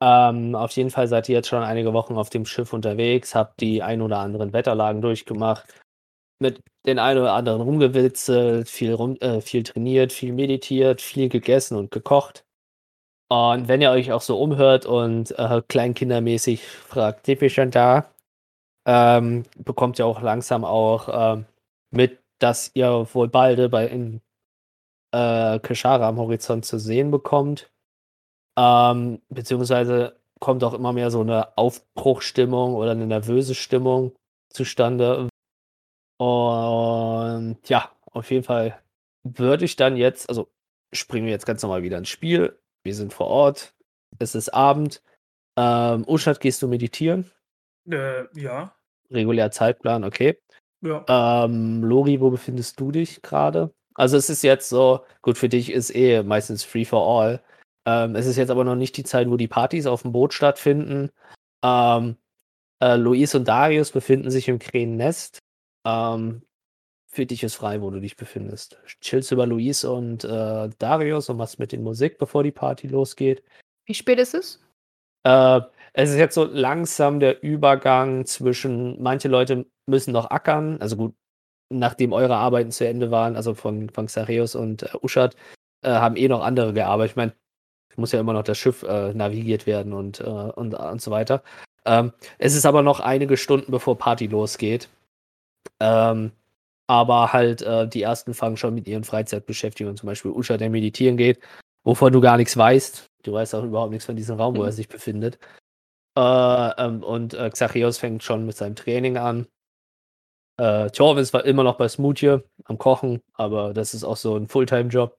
Ähm, auf jeden Fall seid ihr jetzt schon einige Wochen auf dem Schiff unterwegs, habt die ein oder anderen Wetterlagen durchgemacht, mit den ein oder anderen rumgewitzelt, viel rum äh, viel trainiert, viel meditiert, viel gegessen und gekocht. Und wenn ihr euch auch so umhört und, äh, kleinkindermäßig fragt: „Sind schon da?“, ähm, bekommt ihr auch langsam auch, ähm, mit, dass ihr wohl balde bei in äh, Keshara am Horizont zu sehen bekommt. Ähm, beziehungsweise kommt auch immer mehr so 'ne Aufbruchstimmung oder 'ne nervöse Stimmung zustande. Und ja, auf jeden Fall würde ich dann jetzt also, springen wir jetzt ganz normal wieder ins Spiel. Wir sind vor Ort. Es ist Abend. Ähm, Uschat, gehst du meditieren? Äh, ja. Regulär Zeitplan, okay. Ja. Ähm, Lori, wo befindest du dich grade? Also, es ist jetzt so gut, für dich ist eh meistens free for all. Ähm, es ist jetzt aber noch nicht die Zeit, wo die Partys auf'm Boot stattfinden. Ähm, äh, Luis und Darius befinden sich im Krähennest. Ähm, für dich ist frei, wo du dich befindest. Chillst bei Luis und, äh, Darius und machst mit denen Musik, bevor die Party losgeht? Wie spät ist es? Äh, es ist jetzt so langsam der Übergang zwischen manche Leute müssen noch ackern, also gut, nachdem eure Arbeiten zu Ende waren, also von von Xareus und, äh, Uschat, äh, haben eh noch andere gearbeitet. Ich meine, muss ja immer noch das Schiff, äh, navigiert werden und, äh und und so weiter. Ähm, es ist aber noch einige Stunden, bevor Party losgeht. Ähm, aber halt, äh, die ersten fangen schon mit ihren Freizeitbeschäftigungen, zum Beispiel Uschat, der meditieren geht, wovon du gar nix weißt. Du weißt auch überhaupt nix von diesem Raum, wo er Mhm. sich befindet. Äh, ähm, und, äh, Xacheus fängt schon mit seinem Training an. Äh, Thorvin ist immer noch bei Smoothie am Kochen, aber das ist auch so 'n Fulltime-Job.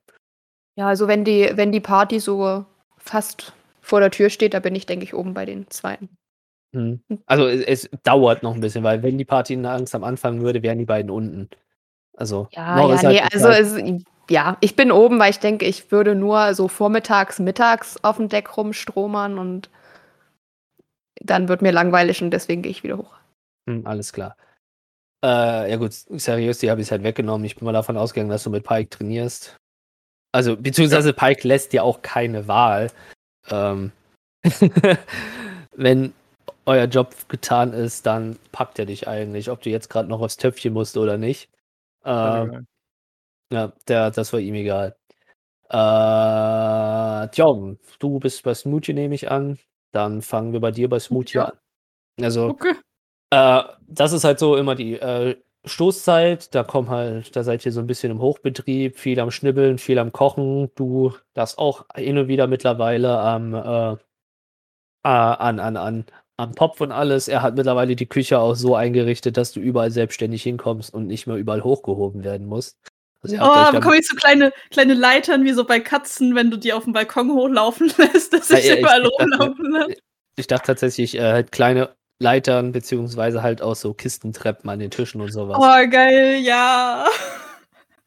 Ja, also wenn die wenn die Party so fast vor der Tür steht, da bin ich, denke ich, oben bei den Zweiten. Hm. Also, e es dauert noch 'n bisschen, weil wenn die Party langsam anfangen würde, wären die beiden unten. Also, Ja, noch ja, halt ne, die also es ja, ich bin oben, weil ich denke, ich würde nur so vormittags, mittags auf'm Deck rumstromern und dann wird mir langweilig und deswegen gehe ich wieder hoch. Hm, alles klar. Äh, ja gut, seriös, die habe ich halt weggenommen. Ich bin mal davon ausgegangen, dass du mit Pike trainierst. Also, beziehungsweise Pike lässt dir auch keine Wahl. Ähm, wenn euer Job getan ist, dann packt er dich eigentlich, ob du jetzt grad noch aufs Töpfchen musst oder nicht. Ähm, ja, der das war ihm egal. Äh, Thorben, du bist bei Smoothie, nehme ich an. Dann fangen wir bei dir bei Smoothie Ja. an. Also Okay. äh, das ist halt so immer die, äh, Stoßzeit. Da kommen halt da seid ihr so 'n bisschen im Hochbetrieb, viel am Schnibbeln, viel am Kochen. Du darfst auch hin und wieder mittlerweile am, äh, äh, an an an am Topf und alles. Er hat mittlerweile die Küche auch so eingerichtet, dass du überall selbstständig hinkommst und nicht mehr überall hochgehoben werden musst. Also, Oh, bekomme ich so kleine kleine Leitern wie so bei Katzen, wenn du die auf'm Balkon hochlaufen lässt, dass Ja, ich ja, ich überall ich dachte rumlaufen lasse? ich dachte tatsächlich, äh, halt kleine Leitern beziehungsweise halt auch so Kistentreppen an den Tischen und so was. Oh, geil, ja.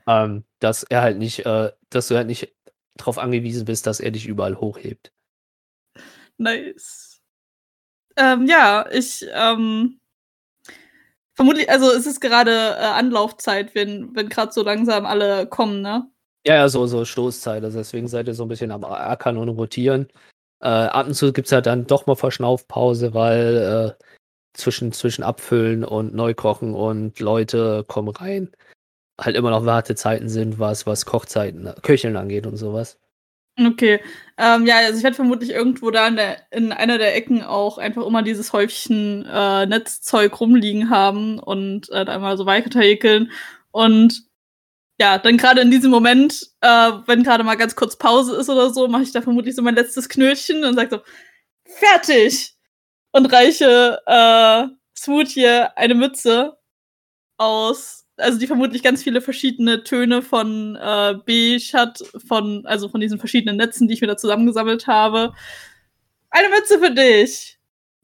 Ähm, dass er halt nicht äh, dass du halt nicht drauf angewiesen bist, dass er dich überall hochhebt. Nice. Ähm, ja, ich, ähm vermutlich also, es ist gerade, äh, Anlaufzeit, wenn wenn grad so langsam alle kommen, ne? Ja, ja, so so Stoßzeit. Also, deswegen seid ihr so 'n bisschen am Ackern und Rotieren. Äh, ab und zu gibt's halt dann doch mal Verschnaufpause, weil, äh, zwischen zwischen Abfüllen und Neukochen und Leute kommen rein, halt immer noch Wartezeiten sind, was was Kochzeiten Köcheln angeht und so was. Okay. Ähm, ja, also, ich werde vermutlich irgendwo da in der in einer der Ecken auch einfach immer dieses Häufchen, äh, Netzzeug rumliegen haben und, äh, da immer so weiter häkeln. Und ja, dann grade in diesem Moment, äh, wenn grade mal ganz kurz Pause ist oder so, mache ich da vermutlich so mein letztes Knötchen und sage so: „Fertig!“ Und reiche, äh, Smoothie eine Mütze aus also, die vermutlich ganz viele verschiedene Töne von, äh, beige hat, von also, von diesen verschiedenen Netzen, die ich mir da zusammengesammelt habe. „Eine Mütze für dich,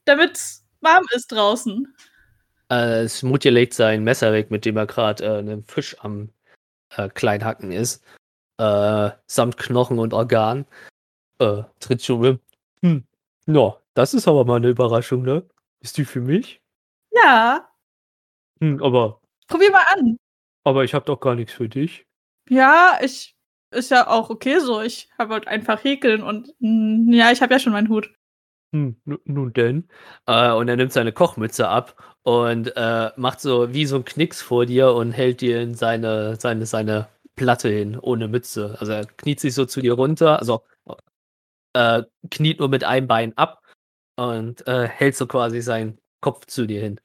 damit's warm ist draußen.“ Äh, Smoothie legt sein Messer weg, mit dem er grad, äh, 'nen Fisch am, äh, Kleinhacken ist, äh, samt Knochen und Organ. Äh, tritt rum. „Hm, ja, das ist aber mal 'ne Überraschung, ne? Ist die für mich?“ „Ja.“ „Hm, aber“ „Probier mal an.“ „aber ich habe doch gar nix für dich.“ „Ja, ich ist ja auch okay so. Ich habe halt einfach häkeln und, hm, ja, ich habe ja schon meinen Hut.“ Hm, nu nun denn? Äh, und er nimmt seine Kochmütze ab und, äh, macht so wie so 'n Knicks vor dir und hält dir in seine seine seine Platte hin ohne Mütze. Also, er kniet sich so zu dir runter, also, äh, kniet nur mit einem Bein ab und, äh, hält so quasi seinen Kopf zu dir hin.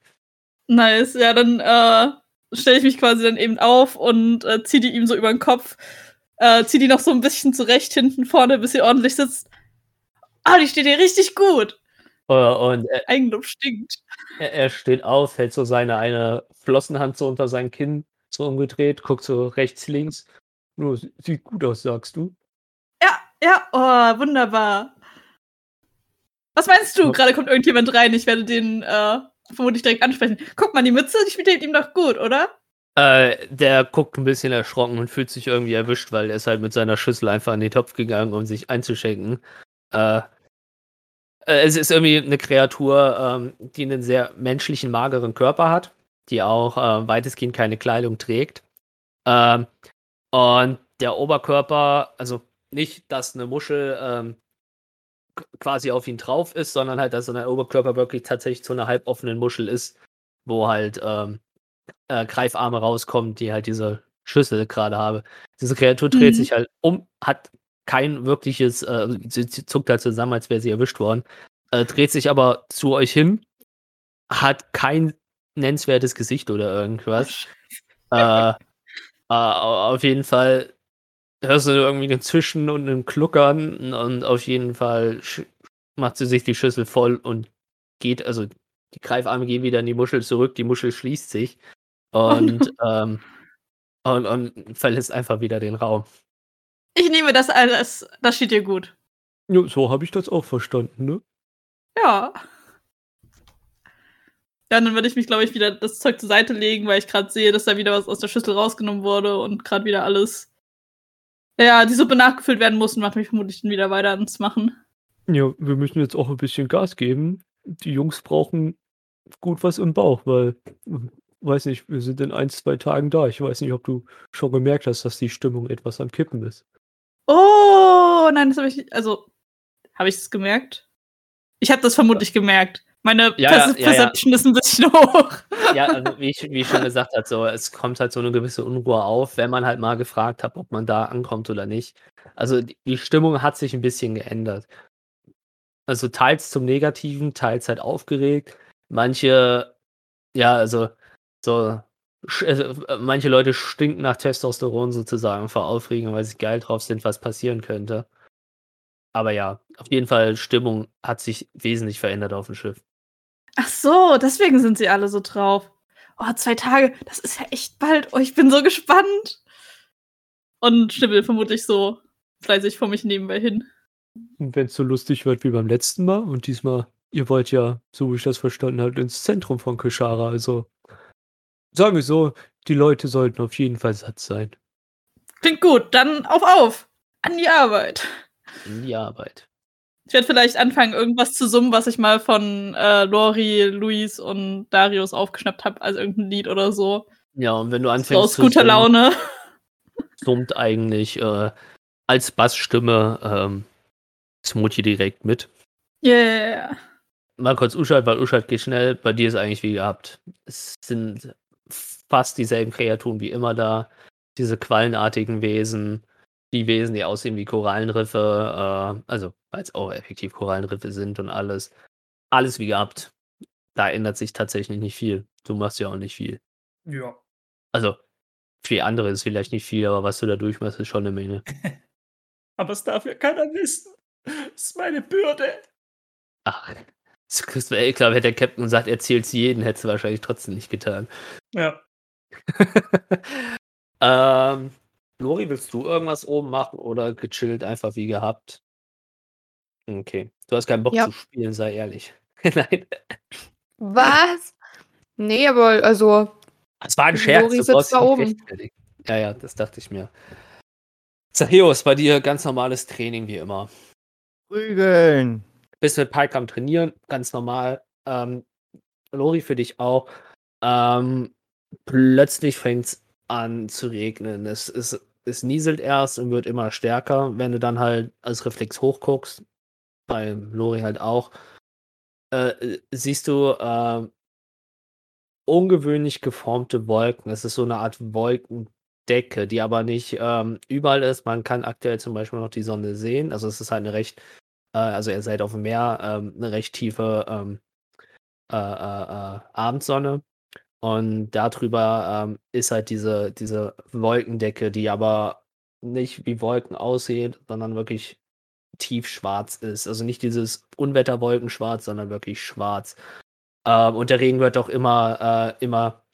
Nice, ja, dann, äh, stelle ich mich quasi dann eben auf und, äh, ziehe die ihm so über 'n Kopf, ziehe die noch so 'n bisschen zurecht hinten vorne, bis sie ordentlich sitzt. Ah, die steht dir richtig gut. Äh, und er Eigenlob stinkt. er er steht auf, hält so seine eine Flossenhand so unter sein Kinn so umgedreht, guckt so rechts, links. „Ja, s sieht gut aus, sagst du?“ Ja, ja, oh, wunderbar. Was meinst du? Ja. Grade kommt irgendjemand rein, ich werde den, äh, vermutlich direkt ansprechen. „Guck mal, die Mütze, die steht ihm doch gut, oder?“ Äh, der guckt 'n bisschen erschrocken und fühlt sich irgendwie erwischt, weil er ist halt mit seiner Schüssel einfach in den Topf gegangen, um sich einzuschenken. Äh, es ist irgendwie 'ne Kreatur, ähm, die 'nen sehr menschlichen, mageren Körper hat, die auch, äh, weitestgehend keine Kleidung trägt. Ähm, und der Oberkörper also, nicht, dass 'ne Muschel, ähm, quasi auf ihn drauf ist, sondern halt, dass der Oberkörper wirklich tatsächlich zu 'ner halboffenen Muschel ist, wo halt, ähm, äh, Greifarme rauskommen, die halt diese Schüssel grade habe. Diese Kreatur dreht Mhm. sich halt um, hat kein wirkliches äh, sie zuckt halt zusammen, als wäre sie erwischt worden, äh, dreht sich aber zu euch hin, hat kein nennenswertes Gesicht oder Oh, irgendwas. Äh, a auf jeden Fall hörst du irgendwie 'nen Zischen und 'nen Gluckern und auf jeden Fall macht sie sich die Schüssel voll und geht also, die Greifarme gehen wieder in die Muschel zurück, die Muschel schließt sich Oh und, no. ähm und und verlässt einfach wieder den Raum. Ich nehme das alles das steht dir gut. Ja, so habe ich das auch verstanden, ne? Ja. Ja, dann würde ich mich, glaube ich, wieder das Zeug zur Seite legen, weil ich grad sehe, dass da wieder was aus der Schüssel rausgenommen wurde und grad wieder alles ja, die Suppe nachgefüllt werden muss und mache mich vermutlich dann wieder weiter ans Machen. Ja, wir müssen jetzt auch 'n bisschen Gas geben. Die Jungs brauchen gut was im Bauch, weil weiß nicht, wir sind in 1, 2 Tagen da. Ich weiß nicht, ob du schon gemerkt hast, dass die Stimmung etwas am Kippen ist. Oh, nein, das habe ich also, habe ich's gemerkt? Ich habe das vermutlich gemerkt. Meine Ja, Perce ja, ja, ja. Perception ist 'n bisschen hoch. Ja, also, wie ich wie ich schon gesagt habe, so, es kommt halt so 'ne gewisse Unruhe auf, wenn man halt mal gefragt hat, ob man da ankommt oder nicht. Also, die Stimmung hat sich 'n bisschen geändert. Also, teils zum Negativen, teils halt aufgeregt. Manche ja, also, so manche Leute stinken nach Testosteron sozusagen vor Aufregung, weil sie geil drauf sind, was passieren könnte. Aber ja, auf jeden Fall, Stimmung hat sich wesentlich verändert aufm Schiff. Ach so, deswegen sind sie alle so drauf. Oh, 2 Tage, das ist ja echt bald. Oh, ich bin so gespannt. Und schnibbele vermutlich so fleißig vor mich nebenbei hin. Und wenn's so lustig wird wie beim letzten Mal und diesmal ihr wollt ja, so wie ich das verstanden habe, ins Zentrum von Koschara, also sagen wir so, die Leute sollten auf jeden Fall satt sein. Klingt gut, dann auf, auf! An die Arbeit. In die Arbeit. Ich werde vielleicht anfangen, irgendwas zu summen, was ich mal von, äh, Lori, Luis und Darius aufgeschnappt habe, also irgend 'n Lied oder so. Ja, und wenn du So anfängst aus guter summen Laune. summt eigentlich, äh, als Bassstimme, ähm, Smoothy direkt mit. Yeah. Mal kurz Uschat, weil Uschat geht schnell. Bei dir ist eigentlich wie gehabt. Es sind fast dieselben Kreaturen wie immer da. Diese quallenartigen Wesen, die Wesen, die aussehen wie Korallenriffe, äh, also, weil's auch effektiv Korallenriffe sind und alles. Alles wie gehabt. Da ändert sich tatsächlich nicht viel. Du machst ja auch nicht viel. Ja. Also, für andere ist vielleicht nicht viel, aber was du da durchmachst, ist schon 'ne Menge. Aber es darf ja keiner wissen. Das ist meine Bürde. Ach, das kriegst du ich glaube, hätte der Captain gesagt, erzähl's jedem, hättest du wahrscheinlich trotzdem nicht getan. Ja. Ähm, Lori, willst du irgendwas oben machen oder gechillt einfach wie gehabt? Okay. Du hast keinen Bock Ja. zu spielen, sei ehrlich. Nein. Was? Ne, aber also Es war 'n Scherz, Lori sitzt da oben. Ja, ja, das dachte ich mir. Zachäus, bei dir ganz normales Training wie immer. Prügeln. Bist mit Pike am Trainieren, ganz normal. Ähm, Lori, für dich auch. Ähm, plötzlich fängt's an zu regnen. Es es es nieselt erst und wird immer stärker, wenn du dann halt als Reflex hochguckst. Bei Lori halt auch. äh, siehst du äh, ungewöhnlich geformte Wolken. Es ist so eine Art Wolkendecke, die aber nicht ähm, überall ist. Man kann aktuell zum Beispiel noch die Sonne sehen. Also es ist halt eine recht, äh, also ihr seid auf dem Meer, ähm, eine recht tiefe ähm, äh, äh, äh Abendsonne. Und darüber ähm, ist halt diese, diese Wolkendecke, die aber nicht wie Wolken aussehen, sondern wirklich tiefschwarz ist. Also nicht dieses Unwetterwolkenschwarz, sondern wirklich schwarz. Ähm, und der Regen wird auch immer, äh, immer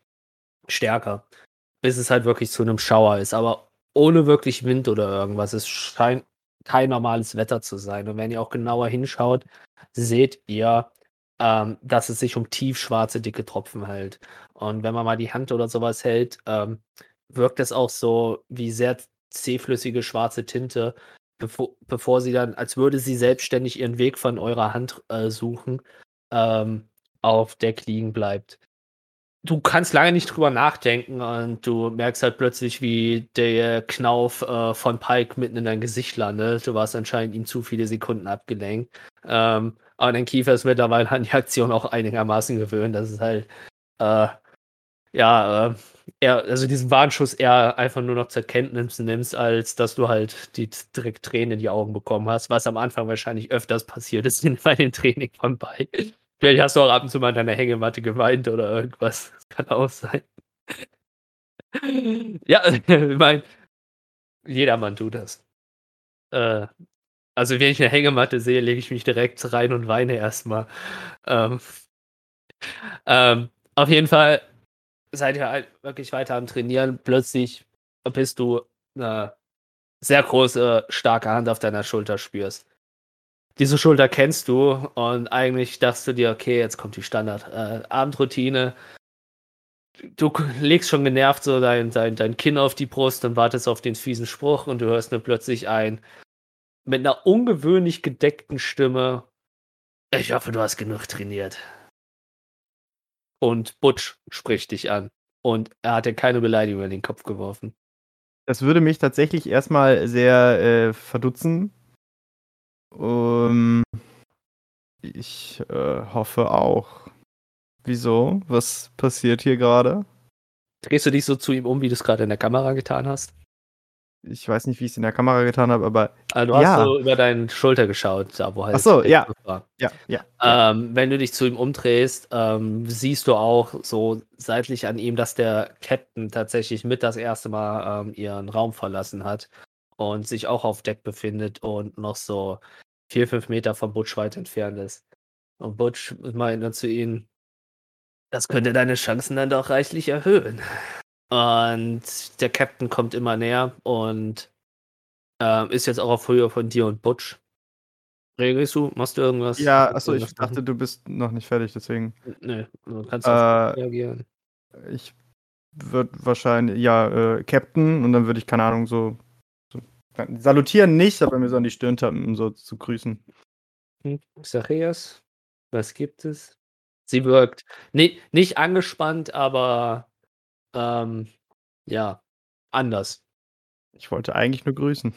stärker, bis es halt wirklich zu einem Schauer ist. Aber ohne wirklich Wind oder irgendwas. Es scheint kein normales Wetter zu sein. Und wenn ihr auch genauer hinschaut, seht ihr, ähm, dass es sich um tiefschwarze, dicke Tropfen hält. Und wenn man mal die Hand oder sowas hält, ähm, wirkt es auch so wie sehr zähflüssige schwarze Tinte, bevor, bevor sie dann, als würde sie selbstständig ihren Weg von eurer Hand äh, suchen, ähm, auf Deck liegen bleibt. Du kannst lange nicht drüber nachdenken und du merkst halt plötzlich, wie der Knauf äh, von Pike mitten in dein Gesicht landet. Du warst anscheinend ihm zu viele Sekunden abgelenkt. Ähm, aber dein Kiefer ist mittlerweile an die Aktion auch einigermaßen gewöhnt. Das ist halt, äh, ja, äh, eher, also diesen Warnschuss eher einfach nur noch zur Kenntnis nimmst, als dass du halt die direkt Tränen in die Augen bekommen hast, was am Anfang wahrscheinlich öfters passiert ist bei den Training von Bike. Vielleicht hast du auch ab und zu mal in deiner Hängematte geweint oder irgendwas. Das kann auch sein. ja, ich meine, jedermann tut das. Äh, also wenn ich eine Hängematte sehe, lege ich mich direkt rein und weine erstmal. Ähm, ähm, auf jeden Fall seid ihr halt wirklich weiter am Trainieren. Plötzlich bist du eine sehr große, starke Hand auf deiner Schulter spürst. Diese Schulter kennst du und eigentlich dachtest du dir, okay, jetzt kommt die Standard-Abendroutine. Äh, du legst schon genervt so dein, dein, dein Kinn auf die Brust und wartest auf den fiesen Spruch und du hörst nur plötzlich ein, mit einer ungewöhnlich gedeckten Stimme, ich hoffe, du hast genug trainiert und Butch spricht dich an. Und er hat dir keine Beleidigung in den Kopf geworfen. Das würde mich tatsächlich erstmal sehr äh, verdutzen. Um, ich äh, hoffe auch. Wieso? Was passiert hier gerade? Drehst du dich so zu ihm um, wie du es gerade in der Kamera getan hast? Ich weiß nicht, wie ich es in der Kamera getan habe, aber. Also du ja. hast so über deine Schulter geschaut, da wo halt. Ach so, ja. War. Ja, ja. Ähm, wenn du dich zu ihm umdrehst, ähm, siehst du auch so seitlich an ihm, dass der Captain tatsächlich mit das erste Mal ähm, ihren Raum verlassen hat und sich auch auf Deck befindet und noch so vier, fünf Meter vom Butch weit entfernt ist. Und Butch meint zu ihm, das könnte deine Chancen dann doch reichlich erhöhen. Und der Captain kommt immer näher und äh, ist jetzt auch auf Höhe von dir und Butch. Regelst du? Machst du irgendwas? Ja, achso, ich dachte, machen? du bist noch nicht fertig, deswegen. Nee, du kannst äh, reagieren. Ich würde wahrscheinlich, ja, äh, Captain und dann würde ich, keine Ahnung, so, so, salutieren nicht, aber mir so an die Stirn tappen, um so zu grüßen. Hm, Zacharias, was gibt es? Sie wirkt nee, nicht angespannt, aber ähm, ja, anders. Ich wollte eigentlich nur grüßen.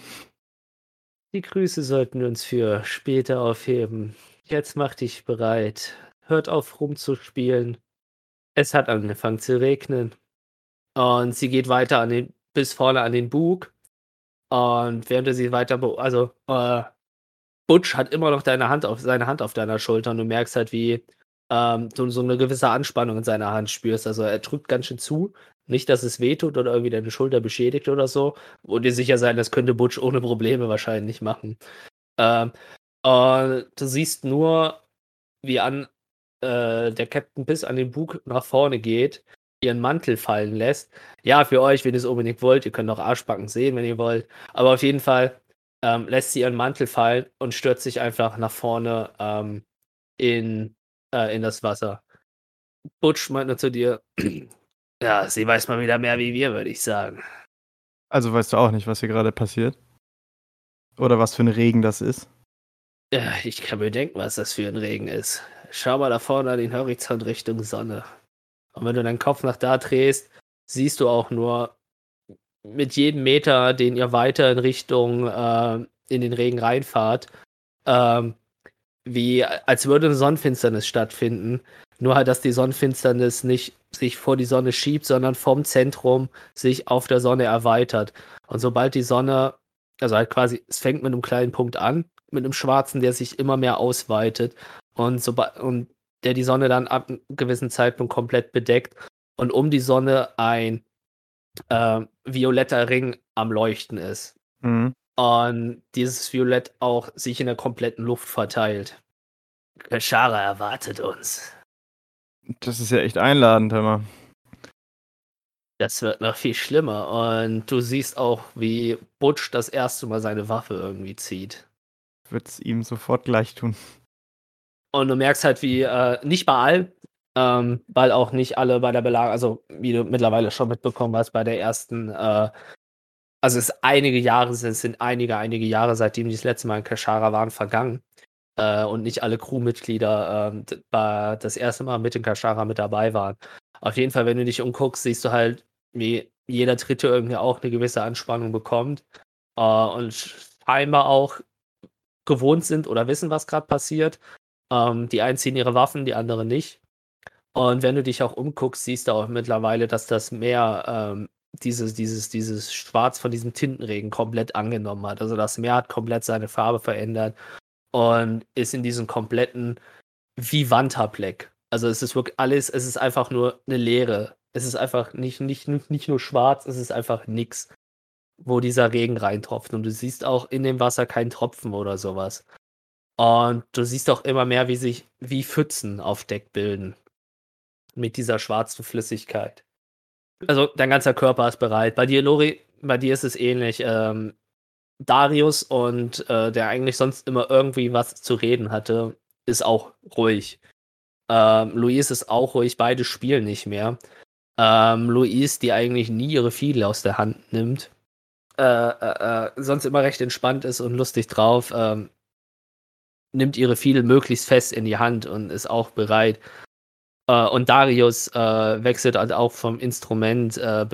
Die Grüße sollten wir uns für später aufheben. Jetzt mach dich bereit. Hört auf rumzuspielen. Es hat angefangen zu regnen. Und sie geht weiter an den, bis vorne an den Bug. Und während du sie weiter, also äh, Butch hat immer noch deine Hand auf, seine Hand auf deiner Schulter und du merkst halt, wie ähm, so eine gewisse Anspannung in seiner Hand spürst. Also er drückt ganz schön zu. Nicht, dass es wehtut oder irgendwie deine Schulter beschädigt oder so. Und dir sicher sein, das könnte Butch ohne Probleme wahrscheinlich machen. Ähm, und du siehst nur, wie an äh, der Captain bis an den Bug nach vorne geht, ihren Mantel fallen lässt. Ja, für euch, wenn ihr es unbedingt wollt, ihr könnt auch Arschbacken sehen, wenn ihr wollt. Aber auf jeden Fall ähm, lässt sie ihren Mantel fallen und stürzt sich einfach nach vorne ähm, in äh, in das Wasser. Butch meinte zu dir, ja, sie weiß mal wieder mehr wie wir, würde ich sagen. Also weißt du auch nicht, was hier gerade passiert? Oder was für ein Regen das ist? Ja, ich kann mir denken, was das für ein Regen ist. Schau mal da vorne an den Horizont Richtung Sonne. Und wenn du deinen Kopf nach da drehst, siehst du auch nur mit jedem Meter, den ihr weiter in Richtung äh, in den Regen reinfahrt, ähm, wie als würde eine Sonnenfinsternis stattfinden. Nur halt, dass die Sonnenfinsternis nicht sich vor die Sonne schiebt, sondern vom Zentrum sich auf der Sonne erweitert. Und sobald die Sonne, also halt quasi, es fängt mit einem kleinen Punkt an, mit einem schwarzen, der sich immer mehr ausweitet und, sobald, und der die Sonne dann ab einem gewissen Zeitpunkt komplett bedeckt und um die Sonne ein äh, violetter Ring am Leuchten ist. Mhm. Und dieses Violett auch sich in der kompletten Luft verteilt. Kashara erwartet uns. Das ist ja echt einladend, hör mal. Das wird noch viel schlimmer. Und du siehst auch, wie Butch das erste Mal seine Waffe irgendwie zieht. Wird's ihm sofort gleich tun. Und du merkst halt, wie, äh, nicht bei allen, ähm, weil auch nicht alle bei der Belagerung, also wie du mittlerweile schon mitbekommen hast, bei der ersten, äh, also es ist einige Jahre, es sind einige, einige Jahre, seitdem die das letzte Mal in Kashara waren, vergangen. Äh, und nicht alle Crewmitglieder bei- das erste Mal mit in Kashara mit dabei waren. Auf jeden Fall, wenn du dich umguckst, siehst du halt, wie jeder Dritte irgendwie auch eine gewisse Anspannung bekommt. Äh, und scheinbar auch gewohnt sind oder wissen, was gerade passiert. Ähm, die einen ziehen ihre Waffen, die anderen nicht. Und wenn du dich auch umguckst, siehst du auch mittlerweile, dass das Meer ähm, dieses, dieses, dieses Schwarz von diesem Tintenregen komplett angenommen hat. Also das Meer hat komplett seine Farbe verändert und ist in diesem kompletten Vivanta Black. Also es ist wirklich alles, es ist einfach nur eine Leere. Es ist einfach nicht, nicht, nicht nur schwarz, es ist einfach nix, wo dieser Regen reintropft. Und du siehst auch in dem Wasser keinen Tropfen oder sowas. Und du siehst auch immer mehr, wie sich wie Pfützen auf Deck bilden. Mit dieser schwarzen Flüssigkeit. Also dein ganzer Körper ist bereit. Bei dir, Lori, bei dir ist es ähnlich. Ähm, Darius und äh, der eigentlich sonst immer irgendwie was zu reden hatte, ist auch ruhig. Ähm, Luis ist auch ruhig, beide spielen nicht mehr. Ähm, Luis, die eigentlich nie ihre Fiedel aus der Hand nimmt, äh, äh, äh, sonst immer recht entspannt ist und lustig drauf, ähm, nimmt ihre Fiedel möglichst fest in die Hand und ist auch bereit. Äh, und Darius äh, wechselt halt auch vom Instrument, äh,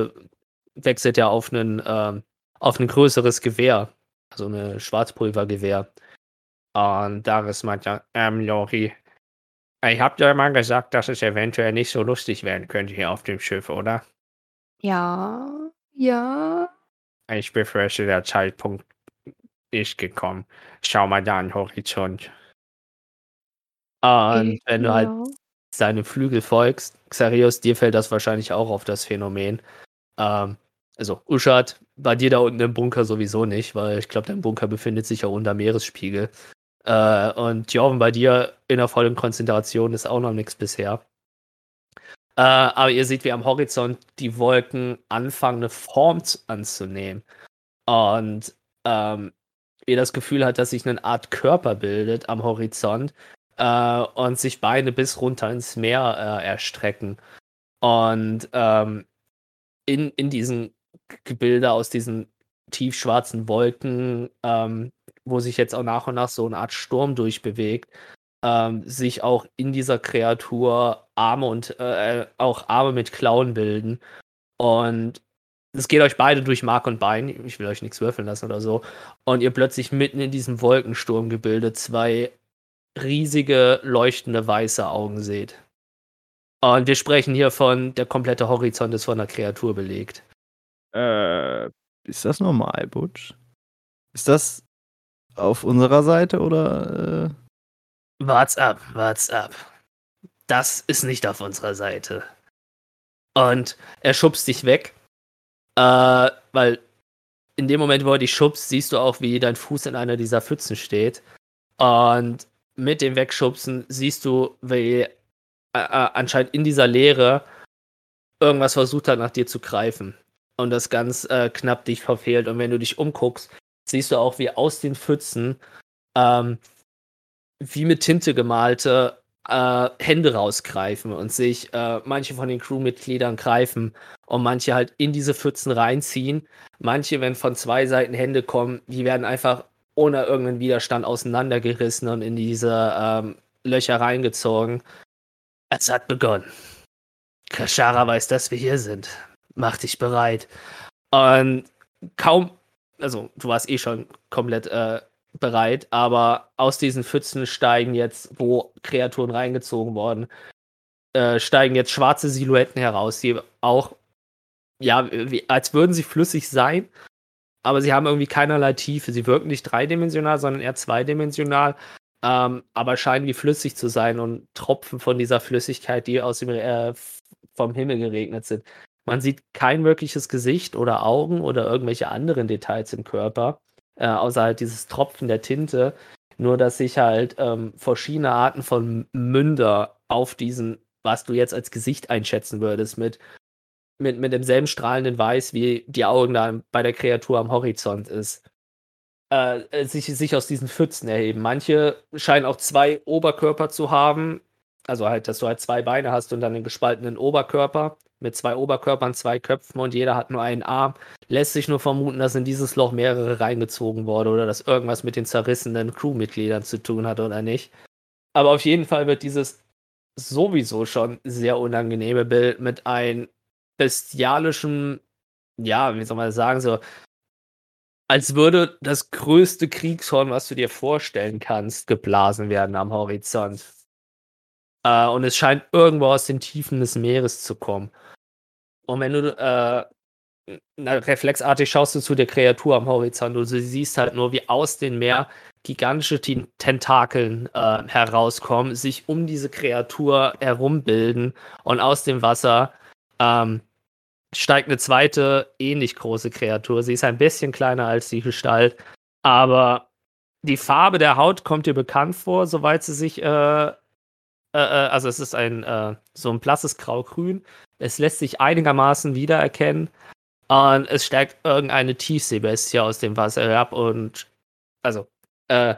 wechselt ja auf einen, ähm, auf ein größeres Gewehr, also eine Schwarzpulvergewehr. Und Darius meint ja, ähm, Lori, ich hab dir mal gesagt, dass es eventuell nicht so lustig werden könnte hier auf dem Schiff, oder? Ja, ja. Ich befürchte, der Zeitpunkt ist gekommen. Schau mal da an den Horizont. Und äh, wenn du halt ja. Seinem Flügel folgst, Xarius, dir fällt das wahrscheinlich auch auf das Phänomen. Ähm, also, Uschat, bei dir da unten im Bunker sowieso nicht, weil ich glaube, dein Bunker befindet sich ja unter Meeresspiegel. Äh, und Jorven, bei dir in der vollen Konzentration ist auch noch nichts bisher. Äh, aber ihr seht, wie am Horizont die Wolken anfangen, eine Form anzunehmen. Und ähm, ihr das Gefühl hat, dass sich eine Art Körper bildet am Horizont äh, und sich Beine bis runter ins Meer äh, erstrecken. Und ähm, in, in diesen Gebilde aus diesen tiefschwarzen Wolken, ähm, wo sich jetzt auch nach und nach so eine Art Sturm durchbewegt, ähm, sich auch in dieser Kreatur Arme und äh, auch Arme mit Klauen bilden. Und es geht euch beide durch Mark und Bein. Ich will euch nichts würfeln lassen oder so. Und ihr plötzlich mitten in diesem Wolkensturmgebilde zwei riesige, leuchtende weiße Augen seht. Und wir sprechen hier von, der komplette Horizont ist von der Kreatur belegt. Äh, ist das normal, Butch? Ist das auf unserer Seite oder? Äh? Wart's ab, wart's ab. Das ist nicht auf unserer Seite. Und er schubst dich weg, äh, weil in dem Moment, wo er dich schubst, siehst du auch, wie dein Fuß in einer dieser Pfützen steht. Und mit dem Wegschubsen siehst du, wie äh, äh, anscheinend in dieser Leere irgendwas versucht hat, nach dir zu greifen. Und das ganz äh, knapp dich verfehlt. Und wenn du dich umguckst, siehst du auch, wie aus den Pfützen ähm, wie mit Tinte gemalte äh, Hände rausgreifen und sich äh, manche von den Crewmitgliedern greifen und manche halt in diese Pfützen reinziehen. Manche, wenn von zwei Seiten Hände kommen, die werden einfach ohne irgendeinen Widerstand auseinandergerissen und in diese ähm, Löcher reingezogen. Es hat begonnen. Kashara weiß, dass wir hier sind. Mach dich bereit. Und kaum, also du warst eh schon komplett äh, bereit, aber aus diesen Pfützen steigen jetzt, wo Kreaturen reingezogen worden, äh, steigen jetzt schwarze Silhouetten heraus, die auch, ja, wie, als würden sie flüssig sein, aber sie haben irgendwie keinerlei Tiefe. Sie wirken nicht dreidimensional, sondern eher zweidimensional, ähm, aber scheinen wie flüssig zu sein und tropfen von dieser Flüssigkeit, die aus dem, äh, vom Himmel geregnet sind. Man sieht kein wirkliches Gesicht oder Augen oder irgendwelche anderen Details im Körper, äh, außer halt dieses Tropfen der Tinte. Nur, dass sich halt ähm, verschiedene Arten von Münder auf diesen, was du jetzt als Gesicht einschätzen würdest, mit, mit, mit demselben strahlenden Weiß, wie die Augen da bei der Kreatur am Horizont ist, äh, sich, sich aus diesen Pfützen erheben. Manche scheinen auch zwei Oberkörper zu haben, also halt, dass du halt zwei Beine hast und dann einen gespaltenen Oberkörper mit zwei Oberkörpern, zwei Köpfen und jeder hat nur einen Arm. Lässt sich nur vermuten, dass in dieses Loch mehrere reingezogen wurde oder dass irgendwas mit den zerrissenen Crewmitgliedern zu tun hat oder nicht. Aber auf jeden Fall wird dieses sowieso schon sehr unangenehme Bild mit einem bestialischen, ja, wie soll man sagen, so, als würde das größte Kriegshorn, was du dir vorstellen kannst, geblasen werden am Horizont. Äh, und es scheint irgendwo aus den Tiefen des Meeres zu kommen. Und wenn du äh, na, reflexartig schaust du zu der Kreatur am Horizont und du siehst halt nur, wie aus dem Meer gigantische Tentakeln äh, herauskommen, sich um diese Kreatur herumbilden und aus dem Wasser ähm, steigt eine zweite, ähnlich große Kreatur. Sie ist ein bisschen kleiner als die Gestalt, aber die Farbe der Haut kommt dir bekannt vor, soweit sie sich äh, äh, äh, also es ist ein äh, so ein blasses Grau-Grün. Es lässt sich einigermaßen wiedererkennen. Und es steigt irgendeine Tiefseebestie aus dem Wasser herab und also äh,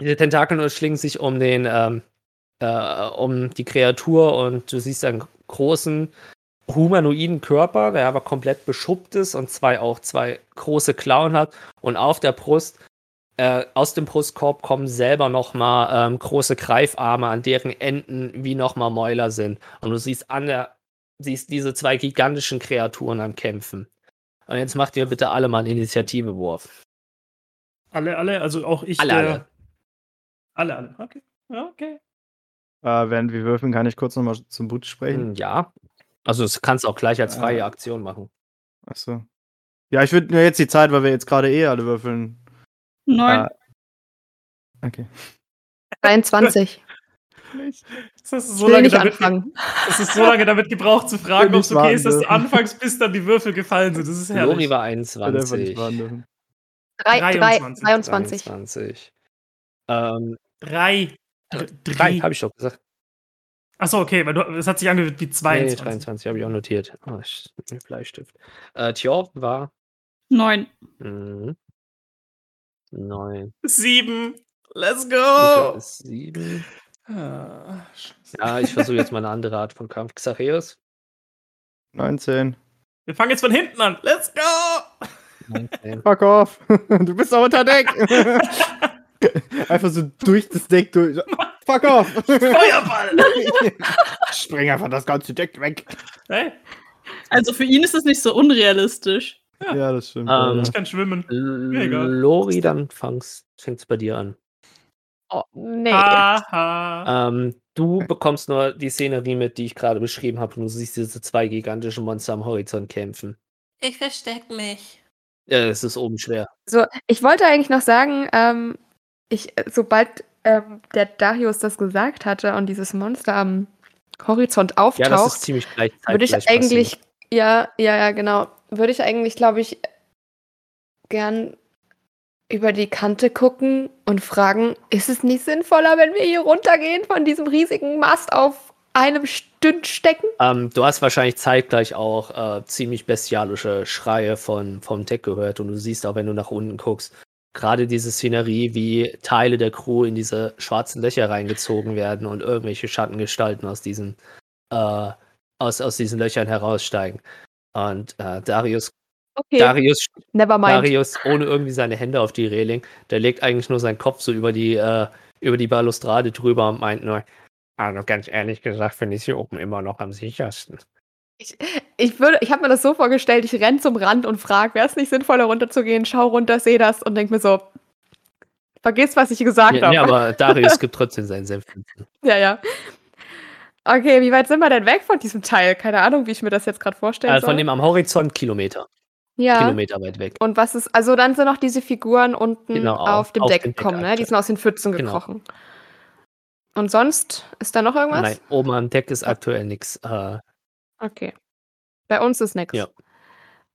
diese Tentakel schlingen sich um den ähm, äh, um die Kreatur und du siehst einen großen humanoiden Körper, der aber komplett beschuppt ist und zwei auch zwei große Klauen hat und auf der Brust äh, aus dem Brustkorb kommen selber nochmal ähm, große Greifarme, an deren Enden wie nochmal Mäuler sind. Und du siehst an der, siehst diese zwei gigantischen Kreaturen am Kämpfen. Und jetzt macht ihr bitte alle mal einen Initiativewurf. Alle, alle, also auch ich. Alle, der, alle. Alle, alle. Okay. Ja, okay. Äh, während wir würfeln, kann ich kurz nochmal zum Boot sprechen. Hm, Ja. Also das kannst du auch gleich als freie Äh. Aktion machen. Achso. Ja, ich würde mir jetzt die Zeit, weil wir jetzt gerade eh alle würfeln. Neun. Äh, okay. 23. Das hast du Ich so will lange nicht damit, anfangen. das ist so lange damit gebraucht zu fragen, ob es nicht okay ist, dass du anfangs bis dann die Würfel gefallen sind. Das ist Lori herrlich. war Ich will einfach 21. nicht warten dürfen. Drei, drei, 23. 23. 23. Ähm, Drei. drei, Drei. habe ich doch gesagt. Achso, okay, weil du, es hat sich angehört wie Nee, 22. 23 habe ich auch notiert. Oh, ich, mit dem Bleistift. Äh, Tjor war Neun. mhm. 9. Sieben. Let's Micha go! ist 7. Ah, scheiße. Ja, ich versuche jetzt mal eine andere Art von Kampf. Xareus? 19. Wir fangen jetzt von hinten an. Let's go! 19. Fuck off. Du bist auch unter Deck. einfach so durch das Deck durch. Fuck off. Feuerball! Spreng einfach das ganze Deck weg. Hey, Also für ihn ist es nicht so unrealistisch. Ja, das stimmt. Ähm, ich kann schwimmen. Lori, dann fängt es bei dir an. Oh, nee. Ähm, du bekommst nur die Szenerie mit, die ich gerade beschrieben habe. Und du siehst diese zwei gigantischen Monster am Horizont kämpfen. Ich versteck mich. Äh, es ist oben schwer. So, ich wollte eigentlich noch sagen, ähm, ich, äh, sobald ähm, der Darius das gesagt hatte und dieses Monster am Horizont Ja, das ist auftaucht, ziemlich gleich. würde ich eigentlich, ja, ja, ja, genau, würde ich eigentlich, glaube ich, gern über die Kante gucken und fragen, ist es nicht sinnvoller, wenn wir hier runtergehen von diesem riesigen Mast auf einem Stünd stecken? Ähm, du hast wahrscheinlich zeitgleich auch äh, ziemlich bestialische Schreie von, vom Deck gehört und du siehst auch, wenn du nach unten guckst, gerade diese Szenerie, wie Teile der Crew in diese schwarzen Löcher reingezogen werden und irgendwelche Schattengestalten aus diesen, äh, aus, aus diesen Löchern heraussteigen. Und äh, Darius, Okay, Darius. Darius, ohne irgendwie seine Hände auf die Reling, der legt eigentlich nur seinen Kopf so über die, äh, über die Balustrade drüber und meint nur, also ganz ehrlich gesagt, finde ich hier oben immer noch am sichersten. Ich würde, ich habe mir das so vorgestellt, ich renn zum Rand und frage, wäre es nicht sinnvoller runterzugehen, schau runter, sehe das und denk mir so, Vergiss, was ich gesagt Ja, habe. nee, aber Darius gibt trotzdem seinen Senf. Ja, ja. Okay, wie weit sind wir denn weg von diesem Teil? Keine Ahnung, wie ich mir das jetzt gerade vorstellen Äh, soll. von dem am Horizont Kilometer. ja. Kilometer weit weg. Und was ist, also dann sind noch diese Figuren unten Genau, auf dem auf Deck gekommen, ne? Die sind aus den Pfützen Genau. gekrochen. Und sonst ist da noch irgendwas? Nein, oben am Deck ist aktuell nichts. Äh, Okay. Bei uns ist nichts. Ja.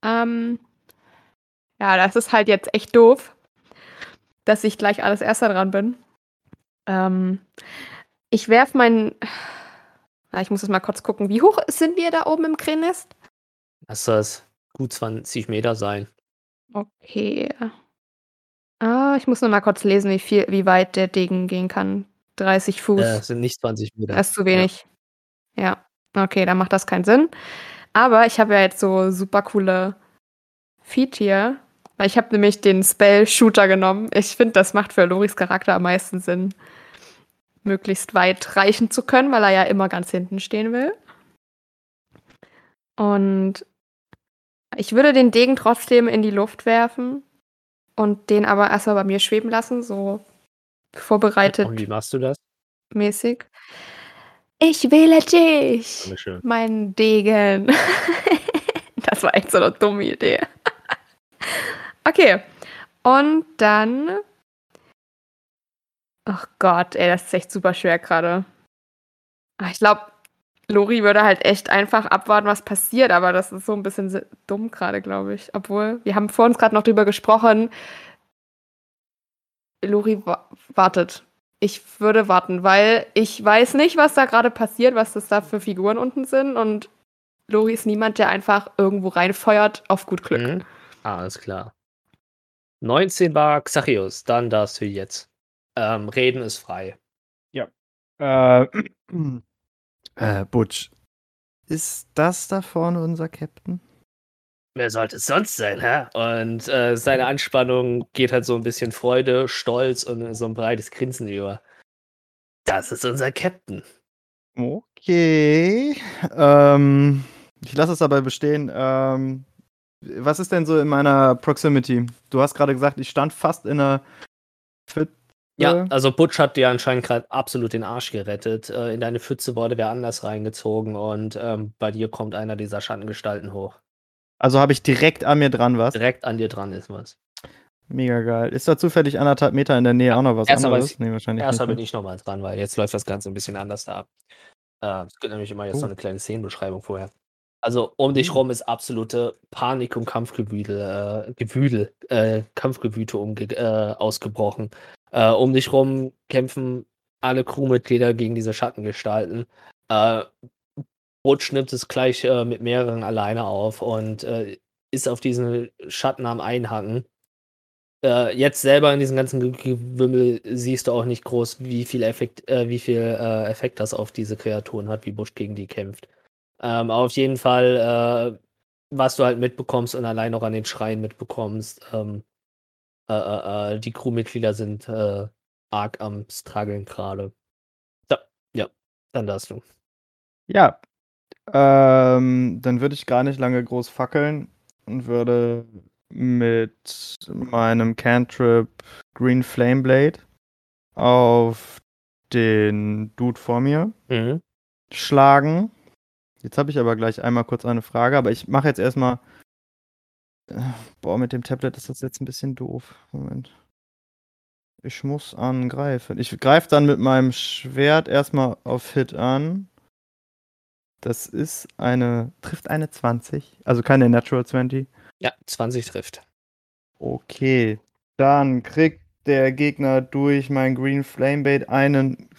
Ähm, ja, das ist halt jetzt echt doof, dass ich gleich alles erster dran bin. Ähm, ich werf meinen. Na, ich muss jetzt mal kurz gucken. Wie hoch sind wir da oben im Krähennest? lass das gut 20 Meter sein. Okay. Ah, ich muss noch mal kurz lesen, wie viel, wie weit der Degen gehen kann. 30 Fuß. Äh, sind nicht 20 Meter. Das ist zu wenig. Ja. Okay, dann macht das keinen Sinn. Aber ich habe ja jetzt so super coole Feat hier. Ich habe nämlich den Spell Shooter genommen. Ich finde, das macht für Loris Charakter am meisten Sinn, möglichst weit reichen zu können, weil er ja immer ganz hinten stehen will. Und ich würde den Degen trotzdem in die Luft werfen und den aber erstmal bei mir schweben lassen, so vorbereitet Und wie machst du das? mäßig. Ich wähle dich, Wunderschön. mein Degen. das war echt so eine dumme Idee. okay. Und dann. Ach Gott, ey, das ist echt super schwer gerade. Ah, Ich glaube, Lori würde halt echt einfach abwarten, was passiert, aber das ist so ein bisschen dumm gerade, glaube ich. Obwohl, wir haben vor uns gerade noch drüber gesprochen. Lori wa wartet. Ich würde warten, weil ich weiß nicht, was da gerade passiert, was das da für Figuren unten sind. Und Lori ist niemand, der einfach irgendwo reinfeuert auf gut Glück. Mhm. Ah, alles klar. 19 war Xachios, dann darfst du jetzt. Ähm, reden ist frei. Äh, äh, Butch. Ist das da vorne unser Captain? Wer sollte es sonst sein, hä? Und äh, seine Anspannung geht halt so ein bisschen Freude, Stolz und so ein breites Grinsen über. Das ist unser Captain. Okay. Ähm, ich lasse es dabei bestehen. Ähm, was ist denn so in meiner Proximity? Du hast gerade gesagt, ich stand fast in einer Pfütze. Ja, also Butch hat dir anscheinend gerade absolut den Arsch gerettet. Äh, in deine Pfütze wurde wer anders reingezogen und ähm, bei dir kommt einer dieser Schattengestalten hoch. Also habe ich direkt an mir dran was. Direkt an dir dran ist was. Mega geil. Ist da zufällig anderthalb Meter in der Nähe auch noch was anderes? weiß Nee, wahrscheinlich Erstmal nicht. bin ich nochmal dran, weil jetzt läuft das Ganze ein bisschen anders da ab. Äh, es gibt nämlich immer jetzt Oh. noch eine kleine Szenenbeschreibung vorher. Also um dich Mhm. rum ist absolute Panik und Kampfgewüdel, äh, Gewüdel, äh, Kampfgewüte umge äh, ausgebrochen. Äh, um dich rum kämpfen alle Crewmitglieder gegen diese Schattengestalten. Butch nimmt es gleich äh, mit mehreren alleine auf und äh, ist auf diesen Schatten am Einhacken. Äh, jetzt selber in diesem ganzen Ge- Gewimmel siehst du auch nicht groß, wie viel Effekt, äh, wie viel äh, Effekt das auf diese Kreaturen hat, wie Bush gegen die kämpft. Ähm, auf jeden Fall, äh, was du halt mitbekommst und allein auch an den Schreien mitbekommst, ähm, äh, äh, äh, die Crewmitglieder sind arg am struggeln gerade. Ja, ja, dann darfst du. Ja. Ähm, dann würde ich gar nicht lange groß fackeln und würde mit meinem Cantrip Green Flame Blade auf den Dude vor mir Mhm. schlagen. Jetzt habe ich aber gleich einmal kurz eine Frage, aber ich mache jetzt erstmal. Äh, Boah, mit dem Tablet ist das jetzt ein bisschen doof. Moment. Ich muss angreifen. Ich greife dann mit meinem Schwert erstmal auf Hit an. Das ist eine. Trifft eine 20. Also keine Natural 20. Ja, 20 trifft. Okay. Dann kriegt der Gegner durch mein Green Flame Blade einen.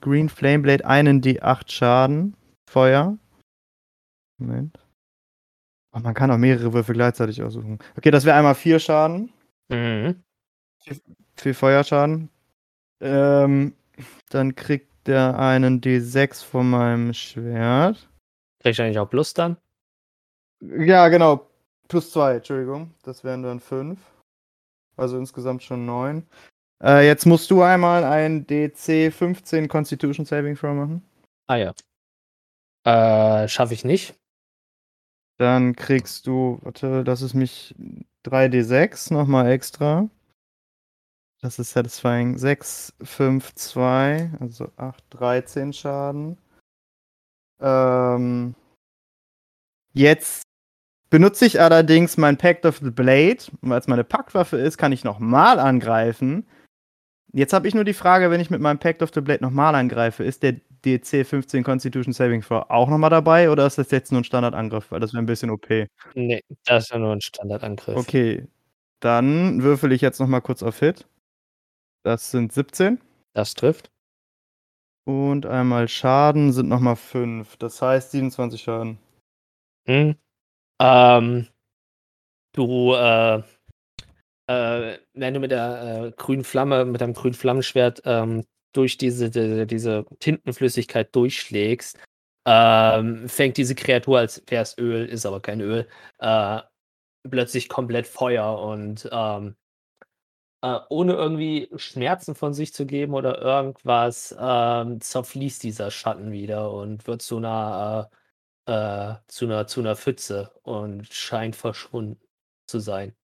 Green Flame Blade einen D8 Schaden. Feuer. Moment. Oh, man kann auch mehrere Würfel gleichzeitig aussuchen. Okay, das wäre einmal vier Schaden. Mhm. Viel Feuerschaden. Ähm, dann kriegt der einen D6 von meinem Schwert. Kriegst du eigentlich auch Plus dann? Ja, genau. Plus zwei, Entschuldigung. Das wären dann fünf. Also insgesamt schon neun. Äh, jetzt musst du einmal ein DC 15 Constitution Saving Throw machen. Ah ja. Äh, schaffe ich nicht. Dann kriegst du, warte, das ist mich 3D6 nochmal extra. Das ist satisfying. 6, 5, 2, also 8, 13 Schaden. Ähm, jetzt benutze ich allerdings mein Pact of the Blade. Und weil es meine Packwaffe ist, kann ich nochmal angreifen. Jetzt habe ich nur die Frage, wenn ich mit meinem Pact of the Blade nochmal angreife, ist der DC 15 Constitution Saving Throw auch nochmal dabei oder ist das jetzt nur ein Standardangriff? Weil das wäre ein bisschen OP. Nee, das ist ja nur ein Standardangriff. Okay, dann würfel ich jetzt nochmal kurz auf Hit. Das sind 17. Das trifft. Und einmal Schaden sind nochmal 5. Das heißt 27 Schaden. Hm. Ähm, du, äh, äh, wenn du mit der äh, grünen Flamme, mit deinem grünen Flammenschwert ähm, durch diese, diese, diese Tintenflüssigkeit durchschlägst, ähm, fängt diese Kreatur, als wäre es Öl, ist aber kein Öl, äh, plötzlich komplett Feuer und ähm, äh, ohne irgendwie Schmerzen von sich zu geben oder irgendwas, ähm, zerfließt dieser Schatten wieder und wird zu einer, äh, äh, zu einer, zu einer Pfütze und scheint verschwunden zu sein.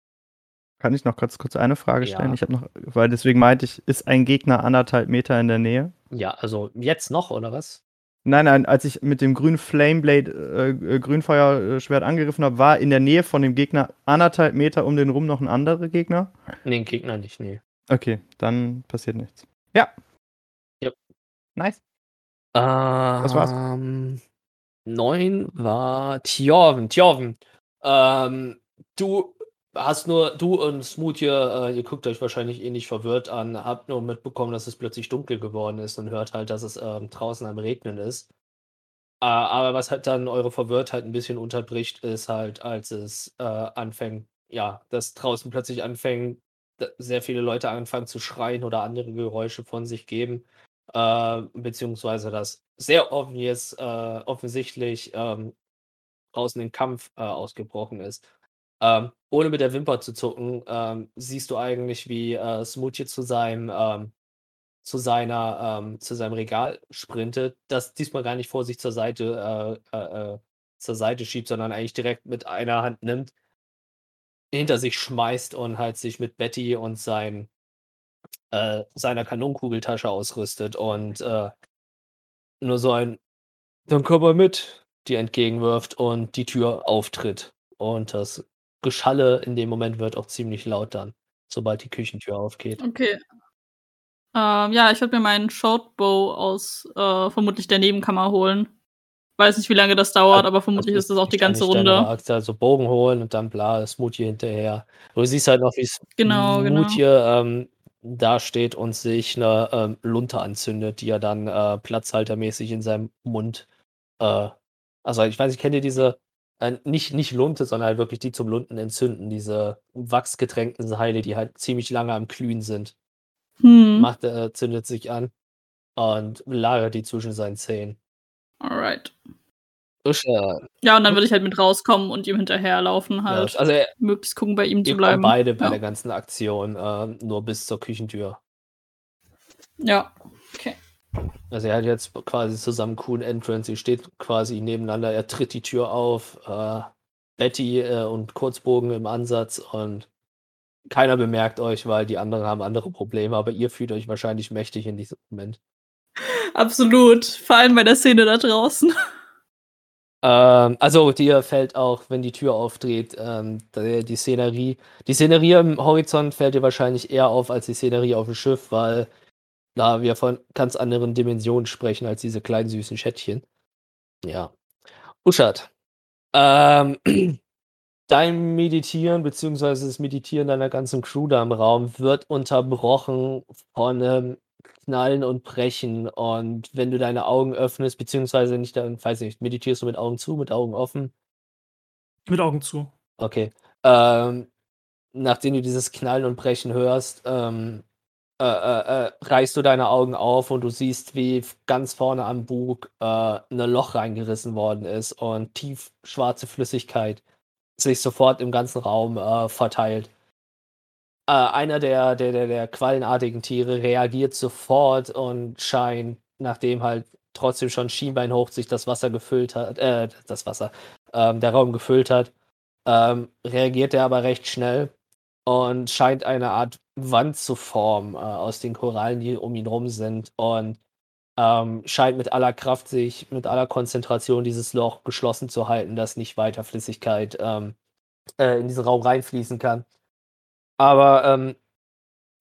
Kann ich noch kurz, kurz eine Frage stellen? Ja. Ich habe noch, weil deswegen meinte ich, ist ein Gegner anderthalb Meter in der Nähe? Ja, also jetzt noch, oder was? Nein, nein, als ich mit dem grünen Flameblade, äh, äh, Grünfeuerschwert angegriffen habe, war in der Nähe von dem Gegner anderthalb Meter um den rum noch ein anderer Gegner. Nee, den Gegner nicht, nee. Okay, dann passiert nichts. Ja. Yep. Nice. Was war's? Ähm, neun war Tjorven. Tjorven, ähm, du hast nur, du und Smooth hier, äh, ihr guckt euch wahrscheinlich ähnlich verwirrt an, habt nur mitbekommen, dass es plötzlich dunkel geworden ist und hört halt, dass es ähm, draußen am Regnen ist. Äh, aber was halt dann eure Verwirrtheit ein bisschen unterbricht, ist halt, als es äh, anfängt, ja, dass draußen plötzlich anfängt, sehr viele Leute anfangen zu schreien oder andere Geräusche von sich geben äh, beziehungsweise dass sehr obvious, äh, offensichtlich ähm, draußen ein Kampf äh, ausgebrochen ist. Ähm, ohne mit der Wimper zu zucken, ähm, siehst du eigentlich, wie äh, Smoothie zu seinem ähm, zu seiner ähm, zu seinem Regal sprintet, das diesmal gar nicht vor sich zur Seite äh, äh, äh, zur Seite schiebt, sondern eigentlich direkt mit einer Hand nimmt, hinter sich schmeißt und halt sich mit Betty und sein äh, seiner Kanonenkugeltasche ausrüstet und äh, nur so ein Dann komm mal mit, die entgegenwirft und die Tür auftritt. Und das Geschalle in dem Moment wird auch ziemlich laut dann, sobald die Küchentür aufgeht. Okay. Ähm, ja, ich würde mir meinen Shortbow aus äh, vermutlich der Nebenkammer holen. Weiß nicht, wie lange das dauert, aber vermutlich ist das auch die ganze Runde. Akte, also Bogen holen und dann bla, Smoothie hinterher. Du siehst halt noch, wie Genau, genau. Smoothie ähm, da steht und sich eine ähm, Lunte anzündet, die er dann äh, platzhaltermäßig in seinem Mund. Äh, also ich weiß nicht, kennt ihr diese, äh, nicht, nicht Lunte, sondern halt wirklich die zum Lunten entzünden, diese wachsgetränkten Seile, die halt ziemlich lange am Glühen sind. Hm. Macht, äh, zündet sich an und lagert die zwischen seinen Zähnen. Alright. Ja, und dann würde ich halt mit rauskommen und ihm hinterherlaufen ja, halt. also er, möglichst gucken, bei ihm zu bleiben. beide bei Ja. der ganzen Aktion äh, nur bis zur Küchentür. Ja. Also er hat jetzt quasi zusammen coolen Entrance, ihr steht quasi nebeneinander, er tritt die Tür auf, äh, Betty äh, und Kurzbogen im Ansatz und keiner bemerkt euch, weil die anderen haben andere Probleme, aber ihr fühlt euch wahrscheinlich mächtig in diesem Moment. Absolut. Vor allem bei der Szene da draußen. Ähm, also dir fällt auch, wenn die Tür aufdreht, ähm, die, die Szenerie. Die Szenerie im Horizont fällt dir wahrscheinlich eher auf als die Szenerie auf dem Schiff, weil da wir von ganz anderen Dimensionen sprechen als diese kleinen süßen Schättchen. Ja. Uschat. Ähm, dein Meditieren beziehungsweise das Meditieren deiner ganzen Crew da im Raum wird unterbrochen von einem Knallen und Brechen. Und wenn du deine Augen öffnest, beziehungsweise nicht, dann weiß ich nicht, meditierst du mit Augen zu, mit Augen offen? Mit Augen zu. Okay. Ähm, nachdem du dieses Knallen und Brechen hörst, ähm, äh, äh, äh, reißt du deine Augen auf und du siehst, wie ganz vorne am Bug äh, ein Loch reingerissen worden ist und tief schwarze Flüssigkeit sich sofort im ganzen Raum äh, verteilt. Äh, einer der, der, der, der quallenartigen Tiere reagiert sofort und scheint, nachdem halt trotzdem schon Schienbein hoch sich das Wasser gefüllt hat, äh, das Wasser, ähm, der Raum gefüllt hat, ähm, reagiert er aber recht schnell und scheint eine Art Wand zu formen äh, aus den Korallen, die um ihn rum sind und ähm, scheint mit aller Kraft sich, mit aller Konzentration dieses Loch geschlossen zu halten, dass nicht weiter Flüssigkeit ähm, äh, in diesen Raum reinfließen kann. Aber ähm,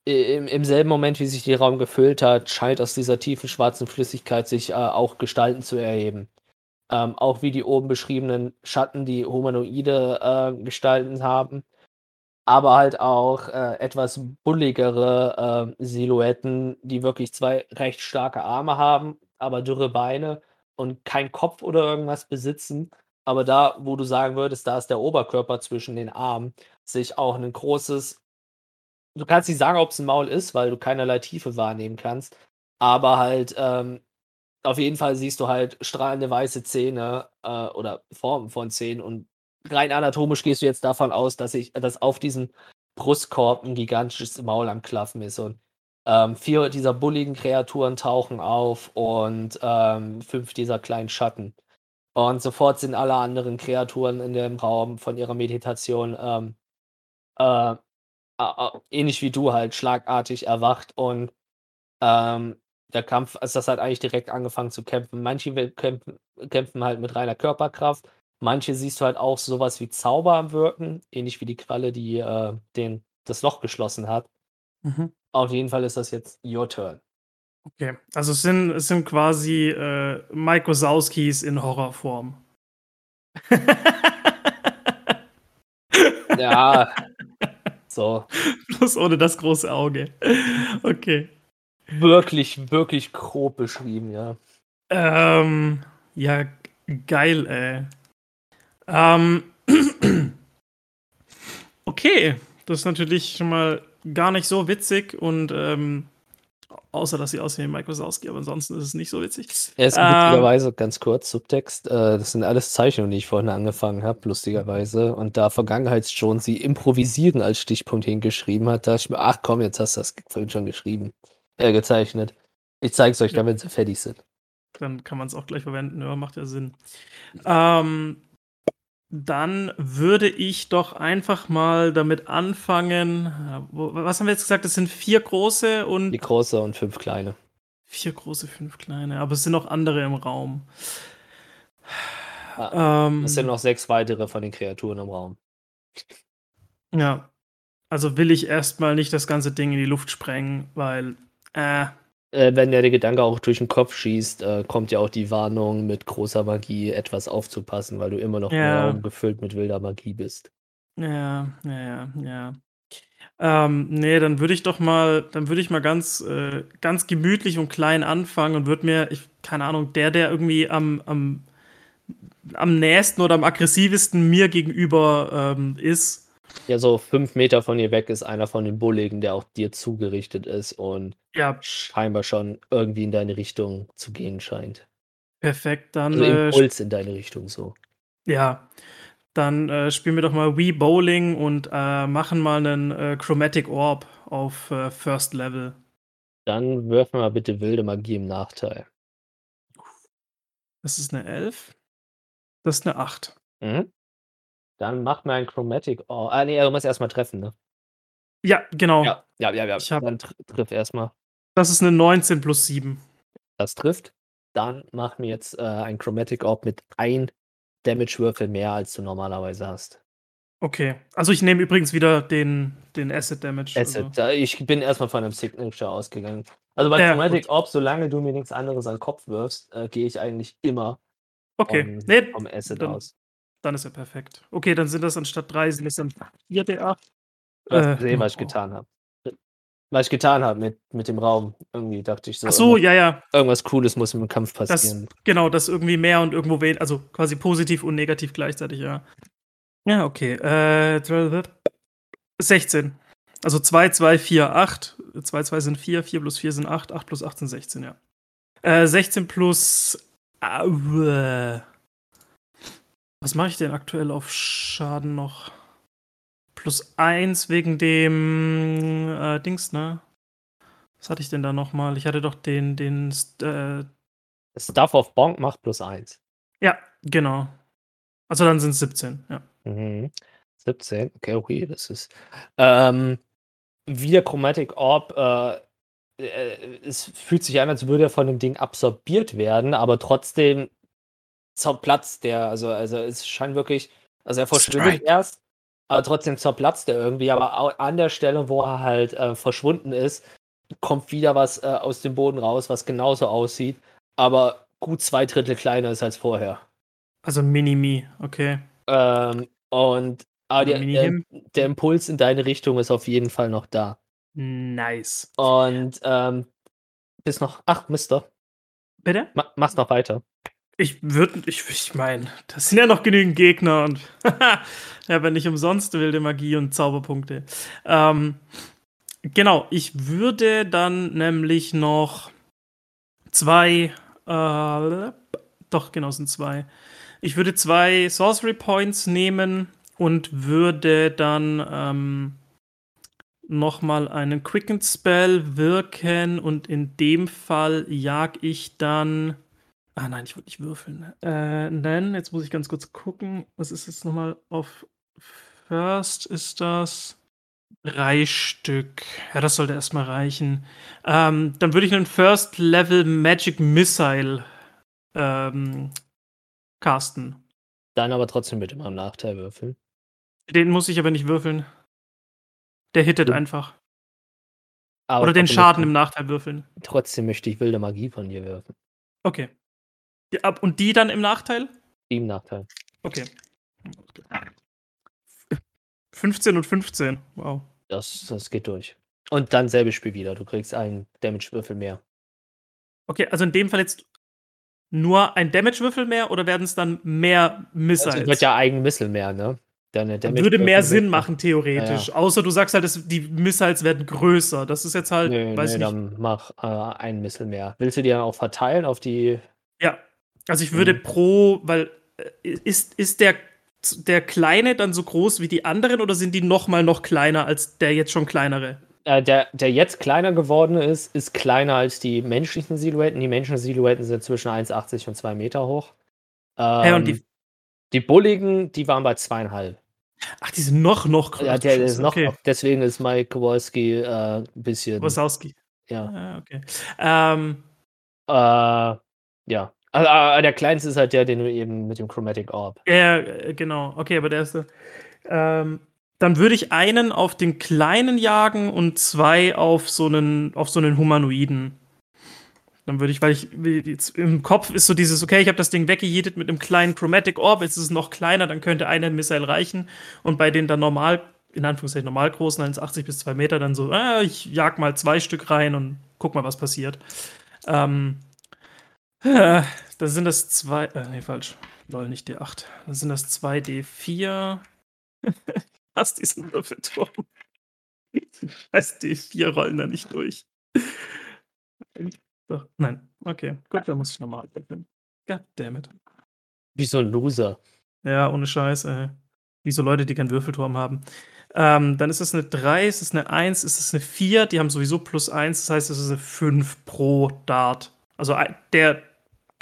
im, im selben Moment, wie sich der Raum gefüllt hat, scheint aus dieser tiefen schwarzen Flüssigkeit sich äh, auch Gestalten zu erheben. Ähm, auch wie die oben beschriebenen Schatten, die humanoide äh, Gestalten haben, aber halt auch äh, etwas bulligere äh, Silhouetten, die wirklich zwei recht starke Arme haben, aber dürre Beine und keinen Kopf oder irgendwas besitzen. Aber da, wo du sagen würdest, da ist der Oberkörper zwischen den Armen, sich auch ein großes du kannst nicht sagen, ob es ein Maul ist, weil du keinerlei Tiefe wahrnehmen kannst. Aber halt, ähm, auf jeden Fall siehst du halt strahlende weiße Zähne äh, oder Formen von Zähnen. Und rein anatomisch gehst du jetzt davon aus, dass ich, dass auf diesem Brustkorb ein gigantisches Maul am Klaffen ist. Und ähm, vier dieser bulligen Kreaturen tauchen auf und ähm, fünf dieser kleinen Schatten. Und sofort sind alle anderen Kreaturen in dem Raum von ihrer Meditation ähm, äh, ähnlich wie du halt schlagartig erwacht und ähm, der Kampf, also das hat eigentlich direkt angefangen zu kämpfen. Manche kämpfen, kämpfen halt mit reiner Körperkraft, manche siehst du halt auch sowas wie Zauber am Wirken, ähnlich wie die Qualle, die äh, den, das Loch geschlossen hat. Mhm. Auf jeden Fall ist das jetzt your turn. Okay, also es sind, es sind quasi äh, Mike Wazowskis in Horrorform. Ja, so. Bloß ohne das große Auge. Okay. Wirklich, wirklich grob beschrieben, ja. Ähm, ja, geil, ey. Ähm, okay, das ist natürlich schon mal gar nicht so witzig und ähm, außer dass sie aussehen wie Mike Wazowski, aber ansonsten ist es nicht so witzig. Er ist Ähm, lustigerweise, ganz kurz, Subtext, äh, das sind alles Zeichnungen, die ich vorhin angefangen habe, lustigerweise. Und da Vergangenheitsschon sie improvisieren als Stichpunkt hingeschrieben hat, dachte ich mir, ach komm, jetzt hast du das vorhin schon geschrieben, äh, gezeichnet. Ich zeige es euch Ja. dann, wenn sie fertig sind. Dann kann man es auch gleich verwenden, ja, macht ja Sinn. Ähm, dann würde ich doch einfach mal damit anfangen. Was haben wir jetzt gesagt? Das sind vier große und Die große und fünf kleine. vier große, fünf kleine. Aber es sind noch andere im Raum. Ah, Ähm, Es sind noch sechs weitere von den Kreaturen im Raum. ja. Also will ich erstmal nicht das ganze Ding in die Luft sprengen, weil. Äh, Äh, wenn der Gedanke auch durch den Kopf schießt, äh, kommt ja auch die Warnung, mit großer Magie etwas aufzupassen, weil du immer noch Ja. gefüllt mit wilder Magie bist. Ja, ja, ja, ja. Ähm, nee, dann würde ich doch mal, dann würde ich mal ganz, äh, ganz gemütlich und klein anfangen und würde mir, ich, keine Ahnung, der, der irgendwie am, am, am nächsten oder am aggressivsten mir gegenüber ähm, ist. Ja, so fünf Meter von ihr weg ist einer von den Bulligen, der auch dir zugerichtet ist und Ja, scheinbar schon irgendwie in deine Richtung zu gehen scheint. perfekt. Dann, Also äh, Impuls in deine Richtung so. ja, dann äh, spielen wir doch mal Wii Bowling und äh, machen mal einen äh, Chromatic Orb auf äh, First Level. Dann wirf mal bitte wilde Magie im Nachteil. Das ist eine 11. Das ist eine 8. Mhm. Dann mach mal ein Chromatic. Oh, ah, nee, du musst erstmal treffen, ne? Ja, genau. Ja, ja, ja, ja. Ich hab- Dann tr triff erstmal. Das ist eine 19 plus 7. Das trifft. Dann mach mir jetzt äh, ein Chromatic Orb mit ein Damage-Würfel mehr, als du normalerweise hast. Okay. Also ich nehme übrigens wieder den, den Acid Damage. Acid. Also. Ich bin erstmal von einem Signature ausgegangen. Also bei Ja, Chromatic. Orb, solange du mir nichts anderes an den Kopf wirfst, äh, gehe ich eigentlich immer Okay. vom, Nee, vom Acid dann- aus. Dann ist er perfekt. Okay, dann sind das anstatt 3, sind es dann 4 D8. Du hast Äh, gesehen, was ich getan habe. Was ich getan habe mit, mit dem Raum. Irgendwie dachte ich so, Ach so, ja, ja. irgendwas Cooles muss im Kampf Das, passieren. genau, das irgendwie mehr und irgendwo weniger. Also quasi positiv und negativ gleichzeitig, ja. Ja, okay. Äh, 16. Also 2, 2, 4, 8. 2, 2 sind 4, 4 plus 4 sind 8, 8 plus 8 sind 16, ja. Äh, 16 plus. Äh. Was mache ich denn aktuell auf Schaden noch? Plus 1 wegen dem äh, Dings, ne? Was hatte ich denn da nochmal? Ich hatte doch den, den, äh, Stuff of Bonk macht plus eins. ja, genau. Also dann sind es 17, ja. Mhm. 17, okay, okay, das ist. Ähm, wie der Chromatic Orb, äh, äh, es fühlt sich an, als würde er von dem Ding absorbiert werden, aber trotzdem zerplatzt der. Also, also es scheint wirklich, also er verschwindet Strike. erst, aber trotzdem zerplatzt er irgendwie. Aber an der Stelle, wo er halt äh, verschwunden ist, kommt wieder was äh, aus dem Boden raus, was genauso aussieht, aber gut zwei Drittel kleiner ist als vorher. Also Mini-Me, okay. Ähm, und aber der, der, Mini-Him. der Impuls in deine Richtung ist auf jeden Fall noch da. Nice. Und ähm, bis noch. Ach, Mister. Bitte? Ma mach's noch weiter. Ich würde, ich, ich meine, das sind ja noch genügend Gegner und ja, wenn nicht umsonst wilde Magie und Zauberpunkte. Ähm, genau, ich würde dann nämlich noch zwei, äh, doch, genau, sind zwei. Ich würde zwei Sorcery Points nehmen und würde dann ähm, nochmal einen Quicken Spell wirken und in dem Fall jag ich dann. Ah nein, ich wollte nicht würfeln. Äh, nein, jetzt muss ich ganz kurz gucken. Was ist jetzt nochmal auf First? Ist das drei Stück? Ja, das sollte erstmal reichen. Ähm, dann würde ich einen First Level Magic Missile ähm, casten. Dann aber trotzdem mit immer im Nachteil würfeln. Den muss ich aber nicht würfeln. Der hittet Du- einfach. Aber Oder den Schaden im Nachteil würfeln. Trotzdem möchte ich wilde Magie von dir werfen. Okay. Ja, ab- und die dann im Nachteil? Die im Nachteil. Okay. 15 und 15. Wow. Das, das geht durch. Und dann selbes Spiel wieder. Du kriegst einen Damage-Würfel mehr. Okay, also in dem Fall jetzt nur ein Damage-Würfel mehr oder werden es dann mehr Missiles? Also wird ja ein Missile mehr, ne? Deine Würde Damage-Würfel mehr Sinn machen, theoretisch. Außer du sagst halt, dass die Missiles werden größer. Das ist jetzt halt, Nö, weiß nö, nicht. dann mach äh, ein Missile mehr. Willst du die dann auch verteilen auf die. Ja. Also ich würde Mhm. pro, weil äh, ist, ist der, der kleine dann so groß wie die anderen oder sind die noch mal noch kleiner als der jetzt schon kleinere? Äh, der, der jetzt kleiner geworden ist, ist kleiner als die menschlichen Silhouetten. Die menschlichen Silhouetten sind zwischen 1,80 und 2 Meter hoch. Ähm, Ja, und die- die bulligen, die waren bei zweieinhalb. Ach, die sind noch, noch größer. Ja, der ist noch, Okay. deswegen ist Mike Kowalski äh, ein bisschen. Wazowski. Ja. Ah, okay. Ähm, Äh, ja. Also, äh, der kleinste ist halt der, den du eben mit dem Chromatic Orb. ja, äh, genau. Okay, aber der erste. Ähm, dann würde ich einen auf den kleinen jagen und zwei auf so einen, auf so einen Humanoiden. Dann würde ich, weil ich im Kopf ist so dieses, okay, ich habe das Ding weggejetet mit einem kleinen Chromatic Orb, jetzt ist es noch kleiner, dann könnte einer Missile reichen. Und bei den dann normal, in Anführungszeichen normal großen, 1,80 bis 2 Meter, dann so, ah, ich jag mal zwei Stück rein und guck mal, was passiert. Ähm, äh, da sind das zwei, äh, nee, falsch. Lol, nicht D8. Dann sind das zwei D4. Hast diesen Würfelturm. Scheiß D4 rollen da nicht durch. Doch, nein. Okay, gut, dann muss ich nochmal würfeln. Goddammit. Wie so ein Loser. Ja, ohne Scheiß, ey. Wie so Leute, die keinen Würfelturm haben. Ähm, dann ist es eine 3, ist es eine 1, ist es eine 4, die haben sowieso plus 1, das heißt, es ist eine 5 pro Dart. Also der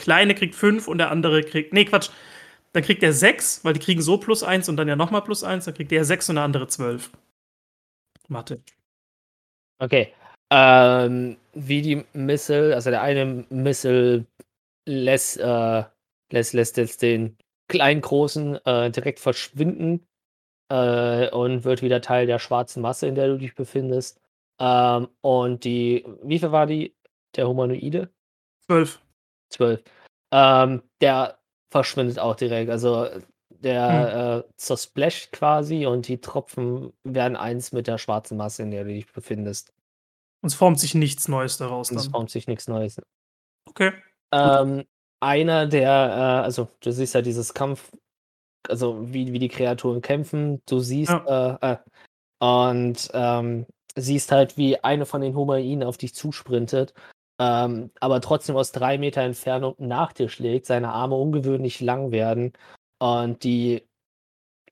Kleine kriegt 5 und der andere kriegt. Nee, Quatsch. Dann kriegt er 6, weil die kriegen so plus 1 und dann ja nochmal plus 1, dann kriegt der 6 und der andere 12. Mathe. Okay. Ähm, wie die Missile, also der eine Missile lässt, äh, lässt, lässt jetzt den kleinen Großen äh, direkt verschwinden äh, und wird wieder Teil der schwarzen Masse, in der du dich befindest. Ähm, und die, wie viel war die? Der Humanoide? 12. 12. Ähm, der verschwindet auch direkt. Also der äh, zersplasht quasi und die Tropfen werden eins mit der schwarzen Masse, in der du dich befindest. Und es formt sich nichts Neues daraus Und es dann. formt sich nichts Neues. Okay. Ähm, einer der, äh, also du siehst ja dieses Kampf, also wie, wie die Kreaturen kämpfen, du siehst, äh, äh, und ähm, siehst halt, wie eine von den Humanoiden auf dich zusprintet, ähm, aber trotzdem aus drei Meter Entfernung nach dir schlägt, seine Arme ungewöhnlich lang werden und die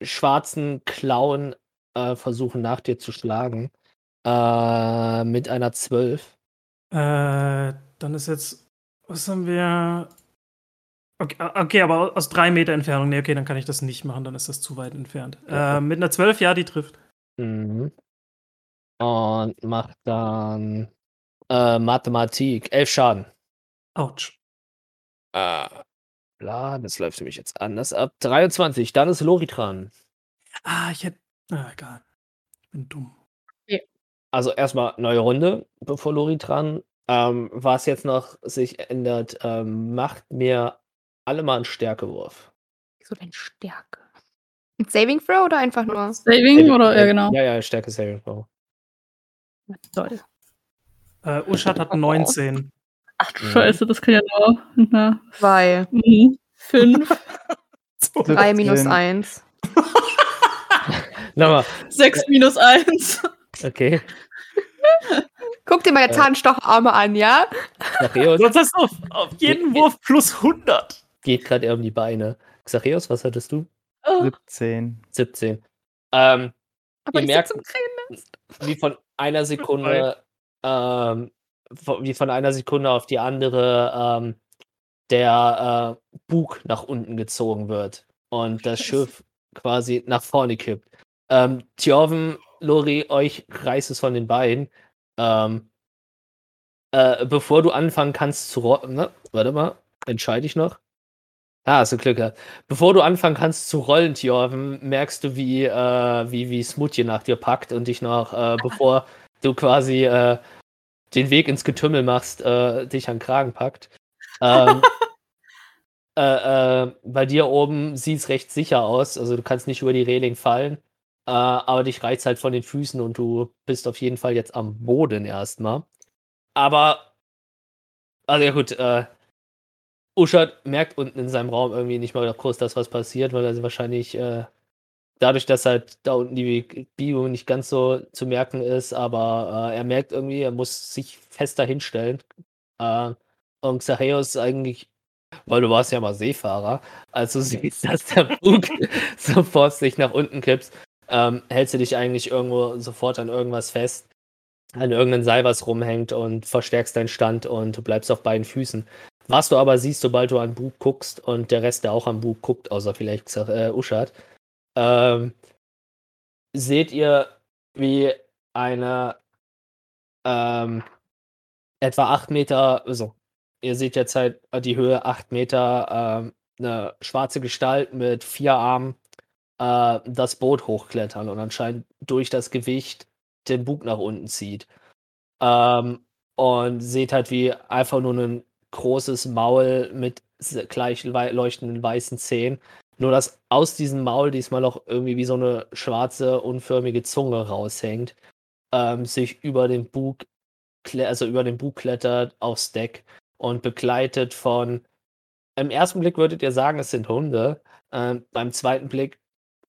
schwarzen Klauen äh, versuchen nach dir zu schlagen. Äh, mit einer 12. Äh, dann ist jetzt. Was haben wir? Okay, ah, okay, aber aus drei Meter Entfernung. Nee, okay, dann kann ich das nicht machen, dann ist das zu weit entfernt. Ja. Äh, mit einer 12, ja, die trifft. Mhm. und macht dann äh, Mathematik. Elf Schaden. Autsch. Ah, bla, das läuft für mich jetzt anders ab. 23, dann ist Lori dran. Ah, ich hätte. Ah, egal. Ich bin dumm. Also erstmal neue Runde, bevor Lori dran. Ähm, was jetzt noch sich ändert, ähm, macht mir alle mal einen Stärkewurf. Wieso denn Stärke? Ein Saving Throw oder einfach nur? Saving oder? Ja, genau. Ja, ja, Stärke Saving Throw. Toll. Äh, Uschat hat 19. Ach du. Scheiße, das kann ja nur. Na, Zwei. mhm. Fünf, Drei minus 17. eins. Nochmal, sechs minus eins. okay. Guck dir meine Äh. Zahnstocharme an, ja? Xacheos Sonst hast du auf, auf jeden Wurf plus 100. geht gerade eher um die Beine. Xacheos, was hattest du? Oh, 17. 17. Ähm, Aber Ihr ich merkt- wie von einer Sekunde, ähm, wie von einer Sekunde auf die andere ähm, der äh, Bug nach unten gezogen wird und das Schiff quasi nach vorne kippt. Ähm, Tjorven, Lori, euch reißt es von den Beinen. Ähm, äh, bevor du anfangen kannst zu rollen, ne? warte mal, entscheide ich noch. Ah, hast du Glück gehabt. Bevor du anfangen kannst zu rollen, Tjorven, merkst du, wie, äh, wie, wie Smutje nach dir packt und dich noch, äh, bevor du quasi äh, den Weg ins Getümmel machst, äh, dich an den Kragen packt. Ähm, äh, äh, bei dir oben sieht es recht sicher aus, also du kannst nicht über die Reling fallen, äh, aber dich reizt halt von den Füßen und du bist auf jeden Fall jetzt am Boden erstmal. Aber, also ja gut, äh, Uschat merkt unten in seinem Raum irgendwie nicht mal groß, dass was passiert, weil er wahrscheinlich äh, dadurch, dass halt da unten die Biegung nicht ganz so zu merken ist, aber äh, er merkt irgendwie, er muss sich fester hinstellen. Äh, und Xacheus eigentlich, weil du warst ja mal Seefahrer, als du siehst, dass der Bug sofort sich nach unten kippst, ähm, hältst du dich eigentlich irgendwo sofort an irgendwas fest, an irgendein Seil, was rumhängt und verstärkst deinen Stand und du bleibst auf beiden Füßen. Was du aber siehst, sobald du an Bug guckst und der Rest, der auch am Bug guckt, außer vielleicht äh, Uschat, ähm, seht ihr, wie eine ähm, etwa acht Meter, also ihr seht jetzt halt die Höhe acht Meter, ähm, eine schwarze Gestalt mit vier Armen äh, das Boot hochklettern und anscheinend durch das Gewicht den Bug nach unten zieht. Ähm, und seht halt, wie einfach nur ein großes Maul mit gleich leuchtenden weißen Zähnen nur dass aus diesem Maul diesmal auch irgendwie wie so eine schwarze, unförmige Zunge raushängt, ähm, sich über den Bug, also über den Bug klettert aufs Deck und begleitet von, im ersten Blick würdet ihr sagen, es sind Hunde, ähm, beim zweiten Blick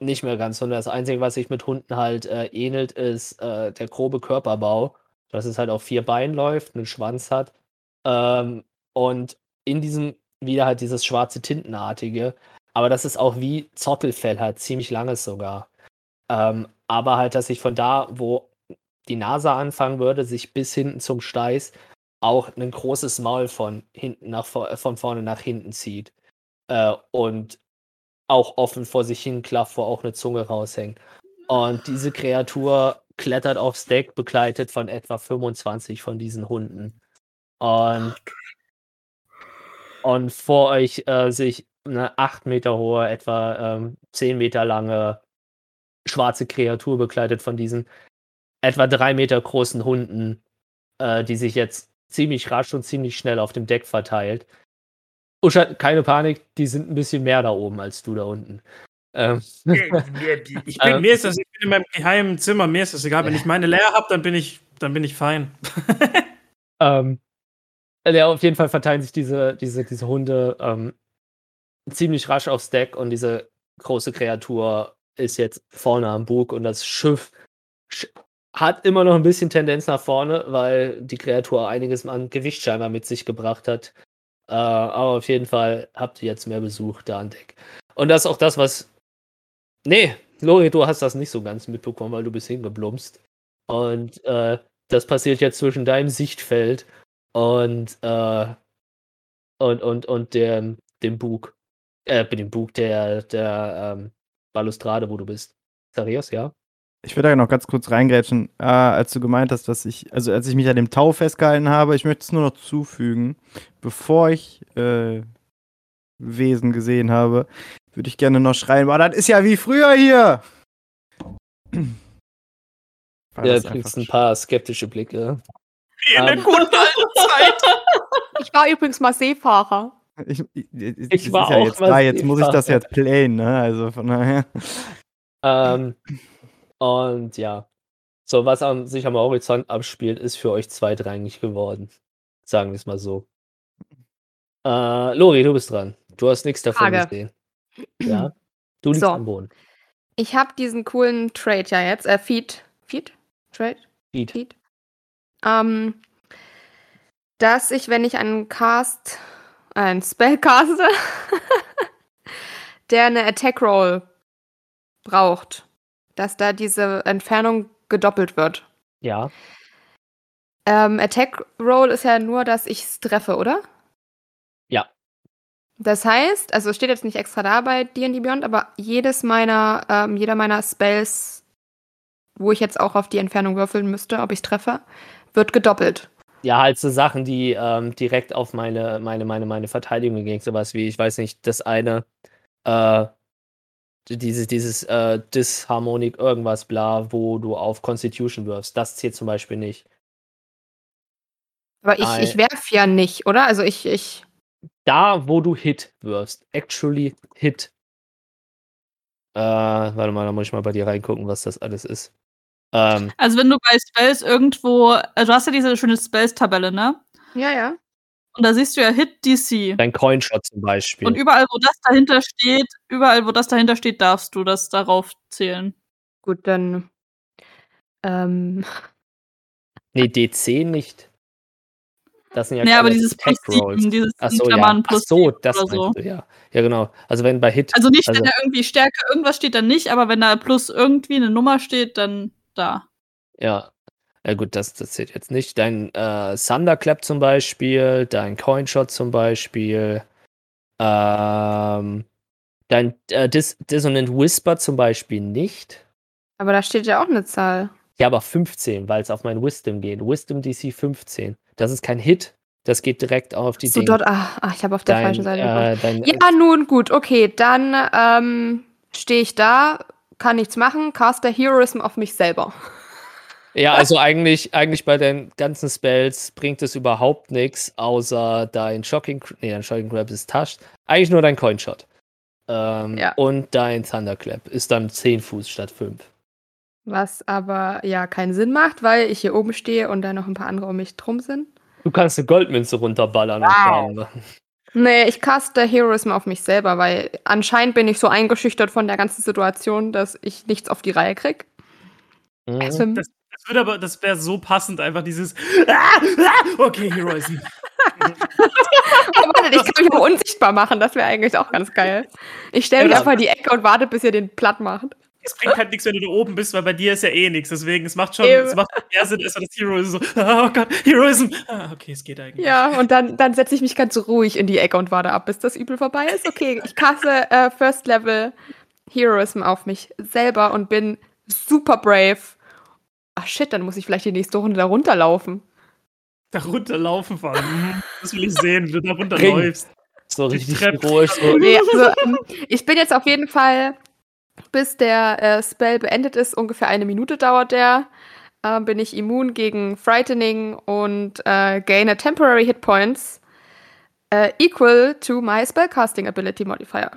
nicht mehr ganz Hunde. Das Einzige, was sich mit Hunden halt äh, ähnelt, ist äh, der grobe Körperbau, dass es halt auf vier Beinen läuft, einen Schwanz hat ähm, und in diesem wieder halt dieses schwarze Tintenartige, aber das ist auch wie Zottelfell halt, ziemlich langes sogar. Ähm, aber halt, dass sich von da, wo die Nase anfangen würde, sich bis hinten zum Steiß auch ein großes Maul von hinten nach äh, von vorne nach hinten zieht. Äh, und auch offen vor sich hin klafft, wo auch eine Zunge raushängt. Und diese Kreatur klettert aufs Deck, begleitet von etwa 25 von diesen Hunden. Und, und vor euch äh, sich eine 8 Meter hohe, etwa ähm, 10 Meter lange schwarze Kreatur begleitet von diesen etwa 3 Meter großen Hunden, äh, die sich jetzt ziemlich rasch und ziemlich schnell auf dem Deck verteilt. Usha, keine Panik, die sind ein bisschen mehr da oben als du da unten. Ähm, Ich bin, mir ist das, ich bin in meinem geheimen Zimmer, mir ist das egal. Wenn ich meine leer habe, dann bin ich, dann bin ich fein. Ähm, ja, auf jeden Fall verteilen sich diese, diese, diese Hunde ähm, ziemlich rasch aufs Deck und diese große Kreatur ist jetzt vorne am Bug und das Schiff sch hat immer noch ein bisschen Tendenz nach vorne, weil die Kreatur einiges an Gewicht scheinbar mit sich gebracht hat. Äh, aber auf jeden Fall habt ihr jetzt mehr Besuch da an Deck. Und das ist auch das, was. Nee, Lori, du hast das nicht so ganz mitbekommen, weil du bist hingeblumst. Und äh, das passiert jetzt zwischen deinem Sichtfeld und, äh, und, und, und dem, dem Bug. Äh, dem Bug der, der ähm, Balustrade, wo du bist. Sarios, ja? Ich will da noch ganz kurz reingrätschen, äh, als du gemeint hast, dass ich, also als ich mich an dem Tau festgehalten habe, ich möchte es nur noch zufügen, bevor ich äh, Wesen gesehen habe, würde ich gerne noch schreien, boah, das ist ja wie früher hier! Weil Ja, das du kriegst einfach ein paar skeptische Blicke. Wie in der Ähm. guten alten Zeit. Ich war übrigens mal Seefahrer. Ich, ich, ich, war ja auch jetzt da, jetzt muss ich das jetzt playen, ne? Also von daher. Ähm, und ja. So, was an sich am Horizont abspielt, ist für euch zweitrangig geworden. Sagen wir es mal so. Äh, Lori, du bist dran. Du hast nichts davon Frage. gesehen. Ja. Du liegst So. am Boden. Ich habe diesen coolen Trade ja jetzt. Äh, Feed. Feed? Trade? Feed. Feed. Ähm, dass ich, wenn ich einen Cast, einen Spell caste, der eine Attack Roll braucht, dass da diese Entfernung gedoppelt wird. Ja. Ähm, Attack Roll ist ja nur, dass ich es treffe, oder? Ja. Das heißt, also es steht jetzt nicht extra da bei D&D Beyond, aber jedes meiner, ähm, jeder meiner Spells, wo ich jetzt auch auf die Entfernung würfeln müsste, ob ich es treffe, wird gedoppelt. Ja, halt so Sachen, die ähm, direkt auf meine, meine, meine, meine Verteidigung gehen. Sowas wie, ich weiß nicht, das eine, äh, dieses, dieses äh, Disharmonik irgendwas bla, wo du auf Constitution wirfst. Das zählt zum Beispiel nicht. Aber ich, Nein. ich werf ja nicht, oder? Also ich, ich. Da, wo du Hit wirfst. Actually Hit. Äh, warte mal, da muss ich mal bei dir reingucken, was das alles ist. Ähm, Also wenn du bei Spells irgendwo, also du hast ja diese schöne Spells-Tabelle, ne? Ja, ja. Und da siehst du ja Hit DC. dein Coinshot zum Beispiel. Und überall, wo das dahinter steht, überall, wo das dahinter steht, darfst du das darauf zählen. Gut, dann. Ähm, nee, DC nicht. Das sind ja nee, aber keine dieses Plus Rolls. 7, dieses Ach so, ja. Klammern Ach plus so, 7 das oder so. du, ja. Ja, genau. Also wenn bei Hit, Also nicht, Also- wenn da irgendwie Stärke irgendwas steht, dann nicht, aber wenn da plus irgendwie eine Nummer steht, dann da. ja. Ja gut, das, das zählt jetzt nicht. Dein äh, Thunderclap zum Beispiel, dein Coinshot zum Beispiel, ähm, dein äh, Dis Dissonant Whisper zum Beispiel nicht. aber da steht ja auch eine Zahl. Ja, aber 15, weil es auf mein Wisdom geht. Wisdom DC 15. Das ist kein Hit. Das geht direkt auf die So Dinge. dort, ach, ach ich habe auf der dein, falschen Seite äh, Ja, nun gut, okay, dann ähm, stehe ich da, kann nichts machen, caster Heroism auf mich selber. Ja, also eigentlich, eigentlich bei den ganzen Spells bringt es überhaupt nichts, außer dein Shocking, nee, dein Shocking Grab ist Touched. Eigentlich nur dein Coinshot. Ähm, Ja. Und dein Thunderclap ist dann 10 Fuß statt 5. Was aber ja keinen Sinn macht, weil ich hier oben stehe und da noch ein paar andere um mich drum sind. Du kannst eine Goldmünze runterballern machen. Nee, ich caste Heroism auf mich selber, weil anscheinend bin ich so eingeschüchtert von der ganzen Situation, dass ich nichts auf die Reihe krieg. Mhm. Also, Das, das würde aber, das wäre so passend, einfach dieses. Ah, ah, okay, Heroism. Aber warte, ich kann mich auch unsichtbar machen, das wäre eigentlich auch ganz geil. Ich stelle mich einfach in die Ecke und warte, bis ihr den platt macht. Es bringt halt nichts, wenn du da oben bist, weil bei dir ist ja eh nichts. Deswegen, es macht schon, Eben. es macht mehr Sinn, als wenn das Heroism so, oh Gott, Heroism. Ah, okay, es geht eigentlich. Ja, und dann, dann setze ich mich ganz ruhig in die Ecke und warte ab, bis das Übel vorbei ist. Okay, ich kasse äh, First Level Heroism auf mich selber und bin super brave. Ach shit, dann muss ich vielleicht die nächste Runde da runterlaufen. Da runterlaufen vor allem. Mhm, Das will ich sehen, wie du da runterläufst. So richtig heroisch. So. Nee, also, ähm, ich bin jetzt auf jeden Fall, bis der äh, Spell beendet ist, ungefähr eine Minute dauert der, ähm, bin ich immun gegen Frightening und äh, gain a temporary hit points äh, equal to my spellcasting ability modifier.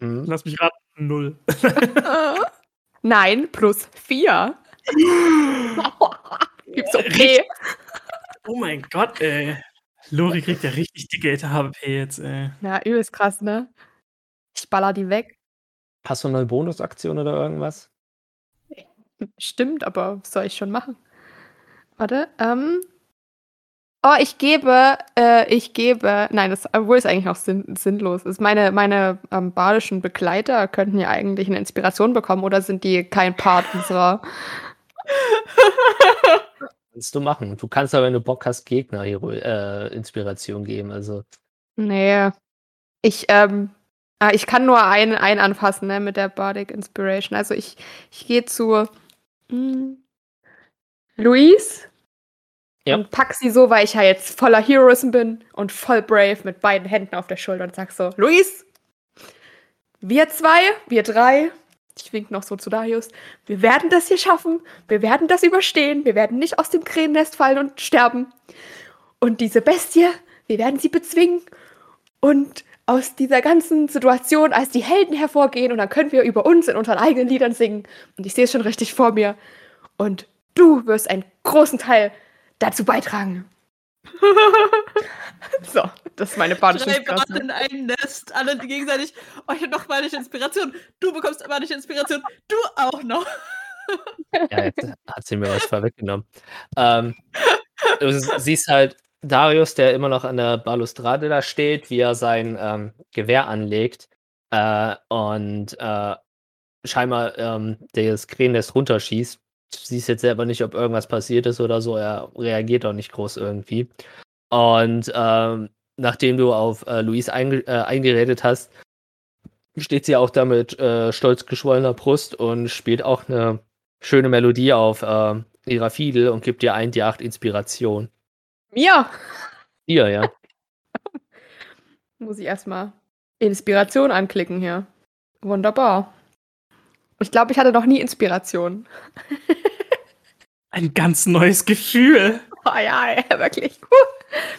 Mhm. Lass mich raten, null. Nein, plus vier. Gibt's okay. Oh mein Gott, ey. Lori kriegt ja richtig dicke HP jetzt, ey. Ja, übelst krass, ne? Ich baller die weg. Hast du eine Bonusaktion oder irgendwas? Stimmt, aber was soll ich schon machen? Warte, ähm. Oh, ich gebe, äh, ich gebe, nein, das, obwohl es eigentlich auch sinn, sinnlos ist. Meine, meine ähm, badischen Begleiter könnten ja eigentlich eine Inspiration bekommen oder sind die kein Part unserer. Kannst du machen. Du kannst aber, wenn du Bock hast, Gegner äh, Inspiration geben. Also, Nee. Ich, ähm, Ah, ich kann nur einen, einen anfassen, ne, mit der Bardic Inspiration. Also ich, ich gehe zu hm, Luis Ja. und pack sie so, weil ich ja jetzt voller Heroism bin und voll brave mit beiden Händen auf der Schulter und sag so, Luis, wir zwei, wir drei, ich wink noch so zu Darius, wir werden das hier schaffen, wir werden das überstehen, wir werden nicht aus dem Krähennest fallen und sterben. Und diese Bestie, wir werden sie bezwingen und aus dieser ganzen Situation als die Helden hervorgehen und dann können wir über uns in unseren eigenen Liedern singen. Und ich sehe es schon richtig vor mir. Und du wirst einen großen Teil dazu beitragen. so, das ist meine badische Drei Inspiration. In ein Nest, alle gegenseitig. Oh, ich hab noch badische Inspiration. Du bekommst badische Inspiration. Du auch noch. Ja, jetzt hat sie mir was vorweggenommen. Ähm, du siehst halt Darius, der immer noch an der Balustrade da steht, wie er sein ähm, Gewehr anlegt äh, und äh, scheinbar ähm, das Krähennest runterschießt. Siehst jetzt selber nicht, ob irgendwas passiert ist oder so. Er reagiert auch nicht groß irgendwie. Und ähm, nachdem du auf äh, Luis einge äh, eingeredet hast, steht sie auch da mit äh, stolz geschwollener Brust und spielt auch eine schöne Melodie auf äh, ihrer Fiedel und gibt dir ein die acht Inspiration. Mir Ihr, ja. muss ich erstmal Inspiration anklicken hier. Wunderbar. Ich glaube, ich hatte noch nie Inspiration. Ein ganz neues Gefühl. Oh ja, ja wirklich.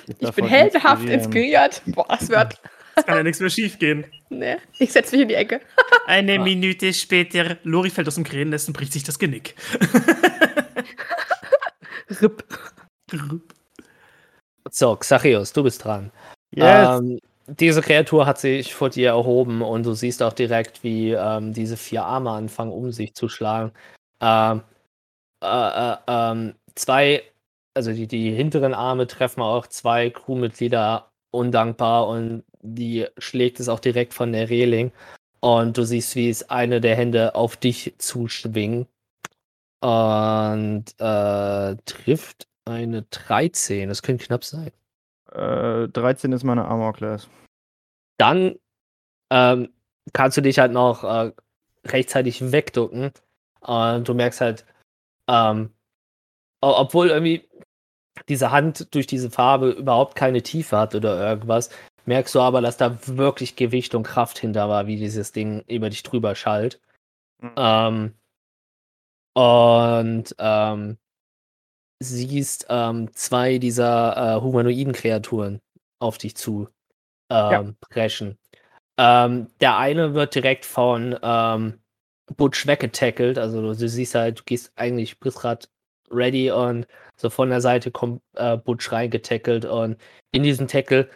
Ich bin Davon heldenhaft inspiriert. Boah, das wird. Es kann ja nichts mehr schief gehen. Ne, ich setze mich in die Ecke. Eine Ah. Minute später, Lori fällt aus dem Krähennest und bricht sich das Genick. Ripp. So, Xachios, du bist dran. Yes. Ähm, diese Kreatur hat sich vor dir erhoben und du siehst auch direkt, wie ähm, diese vier Arme anfangen, um sich zu schlagen. Ähm, äh, äh, ähm, zwei, also die, die hinteren Arme treffen auch zwei Crewmitglieder undankbar und die schlägt es auch direkt von der Reling. Und du siehst, wie es eine der Hände auf dich zuschwingt und äh, trifft eine 13. Das könnte knapp sein. Äh, 13 ist meine Armor Class. dann ähm, kannst du dich halt noch äh, rechtzeitig wegducken. Und du merkst halt, ähm, obwohl irgendwie diese Hand durch diese Farbe überhaupt keine Tiefe hat oder irgendwas, merkst du aber, dass da wirklich Gewicht und Kraft hinter war, wie dieses Ding über dich drüber schallt. Mhm. Ähm, und ähm, siehst ähm, zwei dieser äh, humanoiden Kreaturen auf dich zu ähm, preschen. Ähm, der eine wird direkt von ähm, Butch weggetackelt. Also du, du siehst halt, du gehst eigentlich, bist gerade ready und so von der Seite kommt äh, Butch reingetackelt und in diesen Tackle,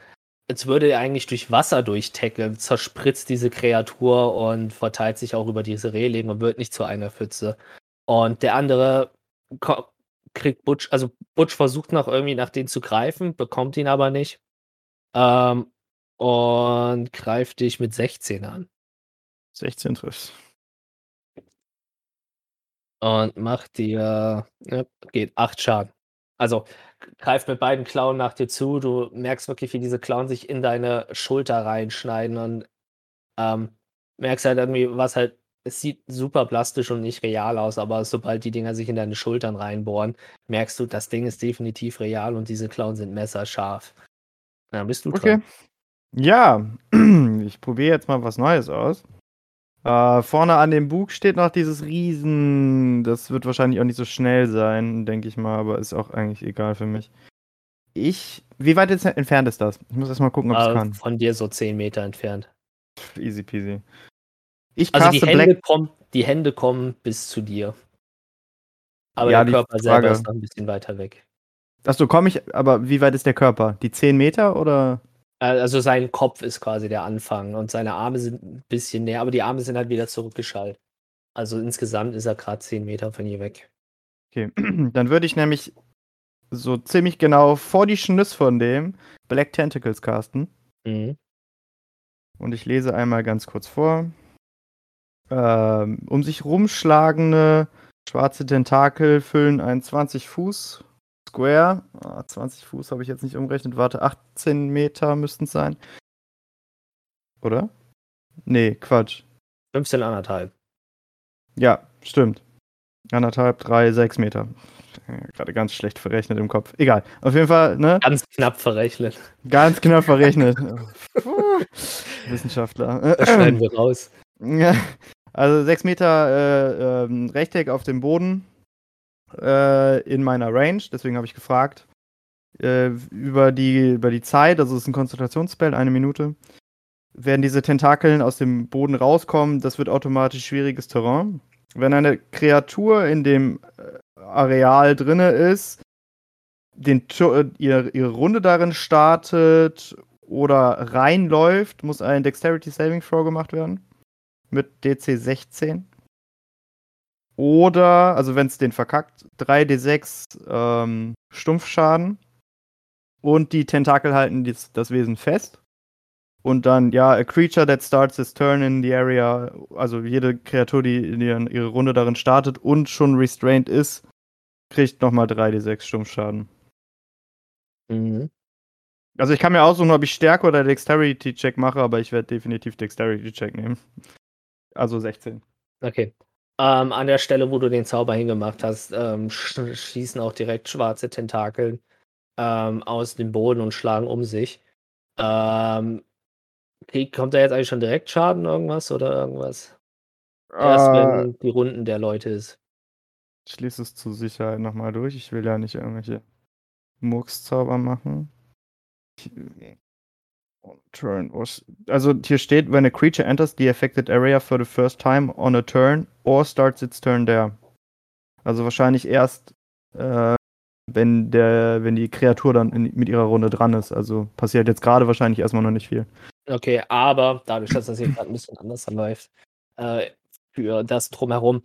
als würde er eigentlich durch Wasser durchtackeln, zerspritzt diese Kreatur und verteilt sich auch über diese Reling und wird nicht zu einer Pfütze. Und der andere ko- kriegt Butch, also Butch versucht noch irgendwie nach denen zu greifen, bekommt ihn aber nicht. Ähm, und greift dich mit 16 an. 16 trifft. Und macht dir, ja, geht 8 Schaden. Also greift mit beiden Klauen nach dir zu. Du merkst wirklich, wie diese Klauen sich in deine Schulter reinschneiden und ähm, merkst halt irgendwie, was halt, es sieht super plastisch und nicht real aus, aber sobald die Dinger sich in deine Schultern reinbohren, merkst du, das Ding ist definitiv real und diese Klauen sind messerscharf. Dann bist du Okay. dran. Ja, ich probiere jetzt mal was Neues aus. Äh, vorne an dem Bug steht noch dieses Riesen. Das wird wahrscheinlich auch nicht so schnell sein, denke ich mal, aber ist auch eigentlich egal für mich. Ich. Wie weit jetzt entfernt ist das? Ich muss erst mal gucken, ob es Äh, kann. von dir so 10 Meter entfernt. Easy peasy. Ich Also die Hände, Black. kommen, die Hände kommen bis zu dir. Aber Ja, der Körper selber ist noch ein bisschen weiter weg. Achso, komme ich. Aber wie weit ist der Körper? Die 10 Meter oder? Äh, Also sein Kopf ist quasi der Anfang und seine Arme sind ein bisschen näher, aber die Arme sind halt wieder zurückgeschaltet. Also insgesamt ist er gerade 10 Meter von hier weg. Okay. Dann würde ich nämlich so ziemlich genau vor die Schnüss von dem Black Tentacles casten. Mhm. Und ich lese einmal ganz kurz vor. Ähm, um sich rumschlagende schwarze Tentakel füllen einen 20 Fuß Square. Ah, 20 Fuß habe ich jetzt nicht umgerechnet. Warte, 18 Meter müssten es sein. Oder? Nee, Quatsch. 15 anderthalb. Ja, stimmt. Anderthalb, drei, sechs Meter. Gerade ganz schlecht verrechnet im Kopf. Egal. Auf jeden Fall, ne? Ganz knapp verrechnet. Ganz knapp verrechnet. Wissenschaftler. Das schneiden wir raus. Also sechs Meter äh, ähm, Rechteck auf dem Boden äh, in meiner Range, deswegen habe ich gefragt. Äh, über, die, über die Zeit, also es ist ein Konzentrationsspell, eine Minute, werden diese Tentakeln aus dem Boden rauskommen, das wird automatisch schwieriges Terrain. Wenn eine Kreatur in dem äh, Areal drinne ist, den, äh, ihre, ihre Runde darin startet oder reinläuft, muss ein Dexterity Saving Throw gemacht werden mit DC 16. Oder, also wenn es den verkackt, 3d6 ähm, Stumpfschaden. Und die Tentakel halten dies, das Wesen fest. Und dann, ja, a creature that starts its turn in the area, also jede Kreatur, die in ihren, ihre Runde darin startet und schon restrained ist, kriegt nochmal 3d6 Stumpfschaden. Mhm. Also ich kann mir aussuchen, ob ich Stärke oder Dexterity-Check mache, aber ich werde definitiv Dexterity-Check nehmen. Also 16. Okay. Ähm, an der Stelle, wo du den Zauber hingemacht hast, ähm, sch schießen auch direkt schwarze Tentakel ähm, aus dem Boden und schlagen um sich. Ähm, kommt da jetzt eigentlich schon direkt Schaden irgendwas oder irgendwas? Erst Äh, wenn die Runden der Leute ist. Ich lese es zur Sicherheit nochmal durch. Ich will ja nicht irgendwelche Murkszauber machen. Ich- On turn Also hier steht, when a creature enters the affected area for the first time on a turn or starts its turn there. Also wahrscheinlich erst, äh, wenn der, wenn die Kreatur dann in, mit ihrer Runde dran ist. Also passiert jetzt gerade wahrscheinlich erstmal noch nicht viel. Okay, aber dadurch, dass das jetzt gerade ein bisschen anders läuft, äh, für das drumherum,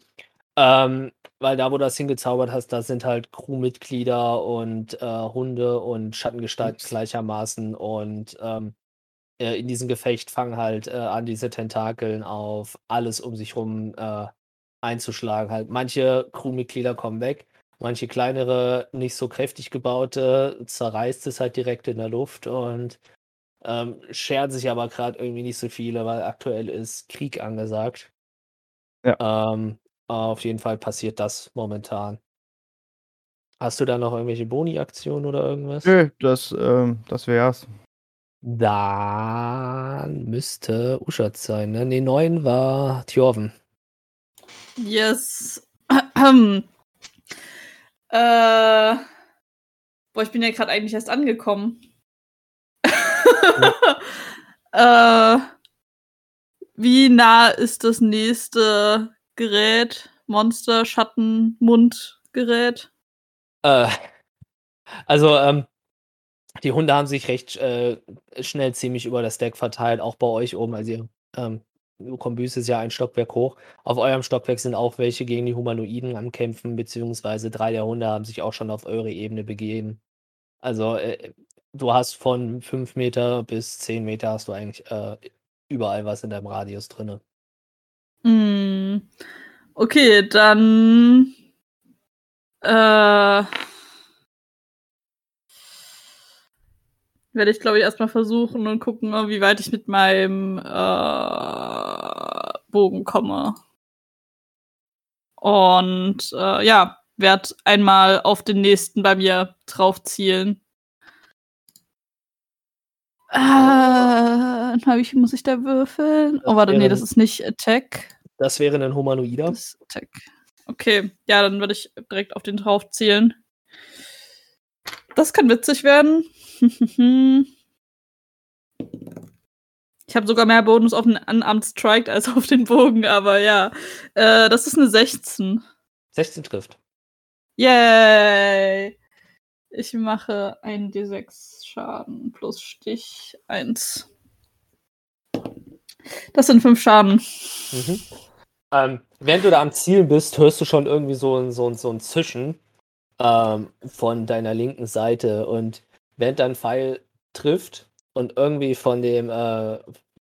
ähm, weil da, wo du das hingezaubert hast, da sind halt Crewmitglieder und äh, Hunde und Schattengestalten gleichermaßen und ähm, äh, in diesem Gefecht fangen halt äh, an, diese Tentakeln auf alles um sich rum äh, einzuschlagen. Halt, manche Crewmitglieder kommen weg, manche kleinere, nicht so kräftig gebaute, zerreißt es halt direkt in der Luft und ähm, scheren sich aber gerade irgendwie nicht so viele, weil aktuell ist Krieg angesagt. Ähm, auf jeden Fall passiert das momentan. Hast du da noch irgendwelche Boni-Aktionen oder irgendwas? Nö, das, ähm, das wär's. Dann müsste Uschatz sein, ne? Ne, 9 war Thjorven. Yes. äh, boah, ich bin ja gerade eigentlich erst angekommen. äh, wie nah ist das nächste Gerät? Monster, Schatten, Mundgerät? Äh, also, ähm, die Hunde haben sich recht äh, schnell ziemlich über das Deck verteilt, auch bei euch oben. Also, ihr, ähm, Kombüs ist ja ein Stockwerk hoch. Auf eurem Stockwerk sind auch welche gegen die Humanoiden am Kämpfen, beziehungsweise drei der Hunde haben sich auch schon auf eure Ebene begeben. Also, äh, du hast von 5 Meter bis 10 Meter hast du eigentlich äh, überall was in deinem Radius drinne. Hm. Okay, dann. Äh, werde ich, glaube ich, erstmal versuchen und gucken, wie weit ich mit meinem äh, Bogen komme. Und äh, ja, werde einmal auf den nächsten bei mir drauf zielen. Äh, wie muss ich da würfeln? Oh, warte, nee, das ist nicht Attack. Das wäre ein Humanoider. Das ist Attack. Okay, ja, dann würde ich direkt auf den drauf zielen. Das kann witzig werden. Ich habe sogar mehr Bonus auf den Unarmed Strike als auf den Bogen, aber ja. Äh, das ist eine 16. 16 trifft. Yay! Ich mache ein D6 Schaden plus Stich 1. Das sind 5 Schaden. Mhm. Ähm, während du da am Zielen bist, hörst du schon irgendwie so ein, so so ein Zischen ähm, von deiner linken Seite. Und während dein Pfeil trifft und irgendwie von dem äh,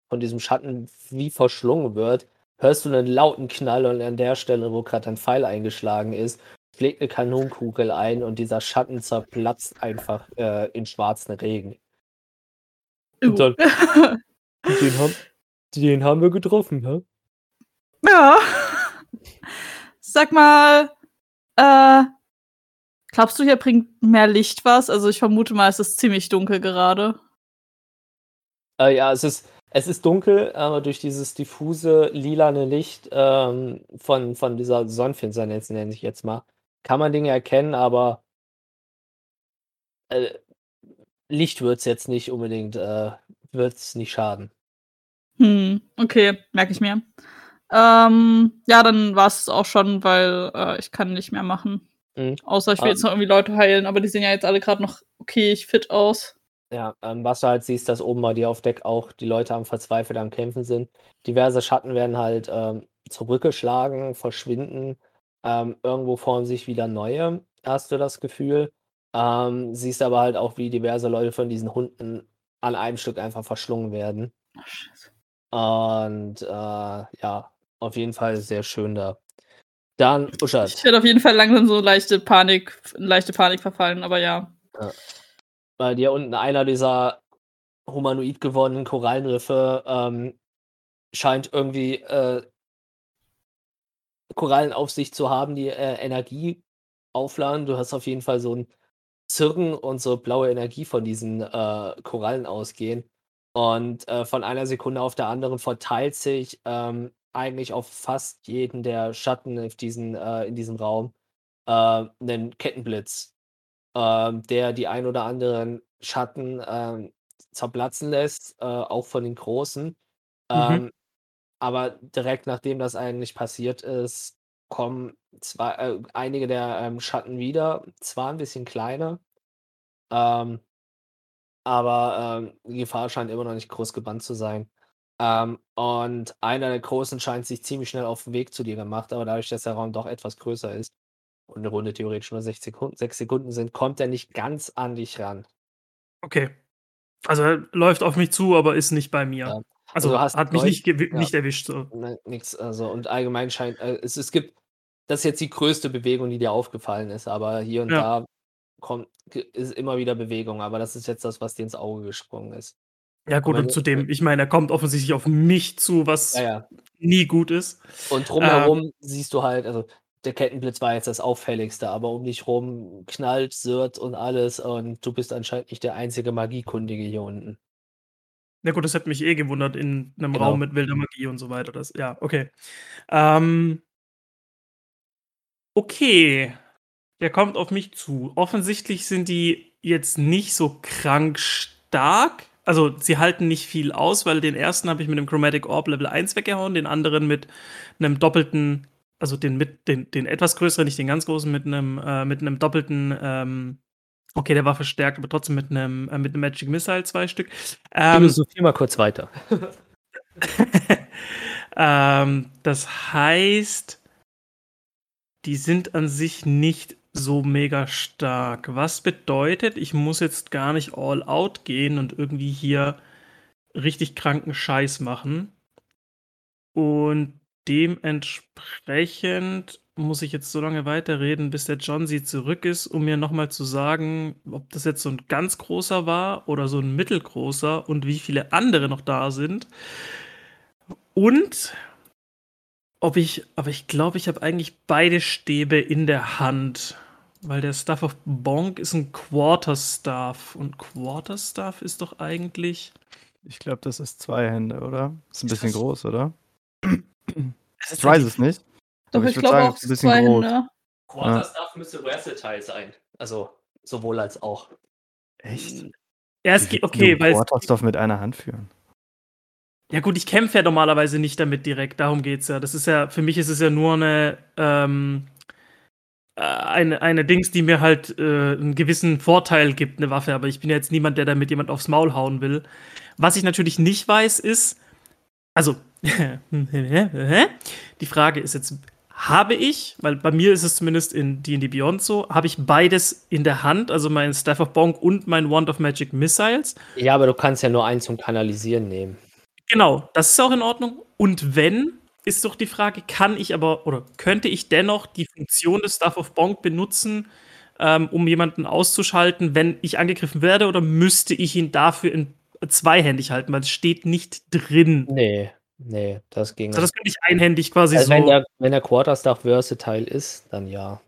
von diesem Schatten wie verschlungen wird, hörst du einen lauten Knall und an der Stelle, wo gerade dein Pfeil eingeschlagen ist, schlägt eine Kanonenkugel ein und dieser Schatten zerplatzt einfach äh, in schwarzen Regen. Und dann- Den haben, Den haben wir getroffen, ne? Ja. Sag mal, äh, glaubst du, hier bringt mehr Licht was? Also ich vermute mal, es ist ziemlich dunkel gerade. Äh, ja, es ist, es ist dunkel, aber durch dieses diffuse lilane Licht ähm, von, von dieser Sonnenfinsternis, nenne ich jetzt mal, kann man Dinge erkennen, aber äh, Licht wird es jetzt nicht unbedingt, äh, wird es nicht schaden. Hm, okay, merke ich mir. Ähm, ja, dann war es auch schon, weil äh, ich kann nicht mehr machen. Mhm. Außer ich will Ähm. jetzt noch irgendwie Leute heilen, aber die sehen ja jetzt alle gerade noch okay, ich fit aus. Ja, ähm, was du halt siehst, dass oben bei dir auf Deck auch die Leute am Verzweifeln am Kämpfen sind. Diverse Schatten werden halt ähm, zurückgeschlagen, verschwinden. Ähm, irgendwo formen sich wieder neue, hast du das Gefühl. Ähm, siehst aber halt auch, wie diverse Leute von diesen Hunden an einem Stück einfach verschlungen werden. Ach, scheiße. Und äh, ja, auf jeden Fall sehr schön da. Dann, Uschat. Ich werde auf jeden Fall langsam so leichte Panik, leichte Panik verfallen, aber ja. bei dir unten einer dieser humanoid gewordenen Korallenriffe ähm, scheint irgendwie äh, Korallen auf sich zu haben, die äh, Energie aufladen. Du hast auf jeden Fall so ein Zirken und so blaue Energie von diesen äh, Korallen ausgehen. Und äh, von einer Sekunde auf der anderen verteilt sich ähm, eigentlich auf fast jeden der Schatten auf diesen, äh, in diesem Raum äh, einen Kettenblitz, ähm, der die ein oder anderen Schatten ähm, zerplatzen lässt, äh, auch von den großen. Mhm. Ähm, aber direkt nachdem das eigentlich passiert ist, kommen zwei, äh, einige der ähm, Schatten wieder, zwar ein bisschen kleiner, aber die Gefahr scheint immer noch nicht groß gebannt zu sein. Ähm, und einer der Großen scheint sich ziemlich schnell auf den Weg zu dir gemacht, aber dadurch, dass der Raum doch etwas größer ist und eine Runde theoretisch nur 6 Sekunden, sechs Sekunden sind, kommt er nicht ganz an dich ran. Okay. Also er läuft auf mich zu, aber ist nicht bei mir. Ja. Also, Also hat mich nicht, ja. nicht erwischt. So. Ne, nix, also und allgemein scheint, äh, es, es gibt, das ist jetzt die größte Bewegung, die dir aufgefallen ist, aber hier und Ja. da kommt, ist immer wieder Bewegung, aber das ist jetzt das, was dir ins Auge gesprungen ist. Ja, gut, und zudem, ich meine, er kommt offensichtlich auf mich zu, was Ja, ja. nie gut ist. Und drumherum siehst du halt, also der Kettenblitz war jetzt das auffälligste, aber um dich rum knallt, sirrt und alles und du bist anscheinend nicht der einzige Magiekundige hier unten. Ja gut, das hätte mich eh gewundert in einem Genau. Raum mit wilder Magie und so weiter. Das, ja, okay. Ähm, okay. Der kommt auf mich zu. Offensichtlich sind die jetzt nicht so krank stark. Also sie halten nicht viel aus, weil den ersten habe ich mit einem Chromatic Orb Level 1 weggehauen, den anderen mit einem doppelten, also den mit den, den etwas größeren, nicht den ganz großen, mit einem, äh, mit einem doppelten, ähm, okay, der war verstärkt, aber trotzdem mit einem, äh, mit einem Magic Missile zwei Stück. Ähm, Philosophie mal kurz weiter. ähm, das heißt, die sind an sich nicht so mega stark. Was bedeutet, ich muss jetzt gar nicht all out gehen und irgendwie hier richtig kranken Scheiß machen. Und dementsprechend muss ich jetzt so lange weiterreden, bis der John sie zurück ist, um mir nochmal zu sagen, ob das jetzt so ein ganz großer war oder so ein mittelgroßer und wie viele andere noch da sind. Und ob ich, aber ich glaube, ich habe eigentlich beide Stäbe in der Hand. Weil der Staff of Bonk ist ein Quarterstaff. Und Quarterstaff ist doch eigentlich. Ich glaube, das ist zwei Hände, oder? Ist ein Ist bisschen das- groß, oder? Es Ich weiß es nicht. Doch, Aber ich, würd glaube sagen, auch es ist ein bisschen zwei groß. Hände. Quarterstaff müsste versatile sein. Also sowohl als auch. Echt? Ja, es geht, okay, weil. Quarterstaff mit einer Hand führen. Ja, gut, ich kämpfe ja normalerweise nicht damit direkt. Darum geht's ja. Das ist ja, für mich ist es ja nur eine, ähm, äh, eine, eine Dings, die mir halt äh, einen gewissen Vorteil gibt, eine Waffe. Aber ich bin ja jetzt niemand, der damit jemand aufs Maul hauen will. Was ich natürlich nicht weiß, ist, also, die Frage ist jetzt, habe ich, weil bei mir ist es zumindest in D&D Beyond so, habe ich beides in der Hand, also mein Staff of Bonk und mein Wand of Magic Missiles. Ja, aber du kannst ja nur einen zum Kanalisieren nehmen. Genau, das ist auch in Ordnung. Und wenn, ist doch die Frage, kann ich aber oder könnte ich dennoch die Funktion des Staff of Bonk benutzen, ähm, um jemanden auszuschalten, wenn ich angegriffen werde, oder müsste ich ihn dafür in zweihändig halten, weil es steht nicht drin. Nee. Nee, das ging Also das könnte ich einhändig quasi Also so. wenn der, wenn der Quarterstaff versatile ist, dann ja.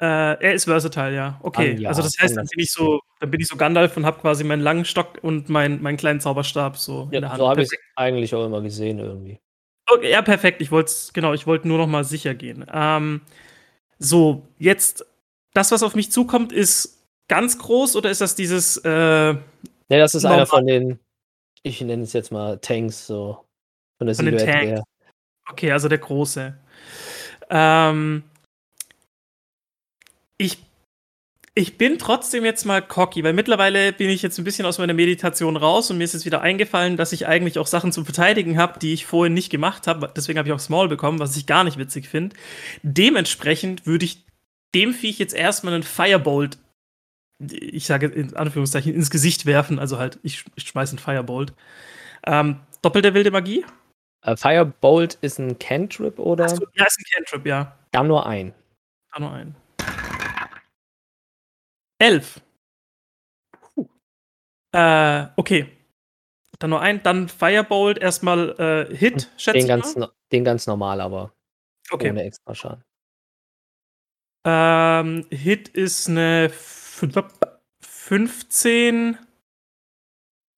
Äh, er ist versatile, ja. Okay. Ja, also das heißt, dann bin ich so, dann bin ich so Gandalf und habe quasi meinen langen Stock und meinen, meinen kleinen Zauberstab so in der ja Hand. so habe ich es eigentlich auch immer gesehen irgendwie. Okay, ja, perfekt. Ich wollte genau, ich wollte nur noch mal sicher gehen. Ähm, so, jetzt das, was auf mich zukommt, ist ganz groß oder ist das dieses äh, Nee, das ist Normal. einer von den, ich nenne es jetzt mal Tanks, so von der Von den Silhouette Tanks. her. Okay, also der große. Ähm, ich, ich bin trotzdem jetzt mal cocky, weil mittlerweile bin ich jetzt ein bisschen aus meiner Meditation raus und mir ist jetzt wieder eingefallen, dass ich eigentlich auch Sachen zu verteidigen habe, die ich vorhin nicht gemacht habe. Deswegen habe ich auch Small bekommen, was ich gar nicht witzig finde. Dementsprechend würde ich dem Viech jetzt erstmal einen Firebolt, ich sage in Anführungszeichen, ins Gesicht werfen. Also halt, ich, ich schmeiße einen Firebolt. Ähm, doppelte wilde Magie? Äh, Firebolt ist ein Cantrip oder? Achso, ja, ist ein Cantrip, ja. Dann nur ein. Da nur ein. Elf. Puh. Äh, okay. Dann nur ein, dann Firebolt, erstmal äh, Hit, schätze Den ich ganz, no- den ganz normal, aber Okay. ohne extra Schaden. Ähm, Hit ist eine fün- 15.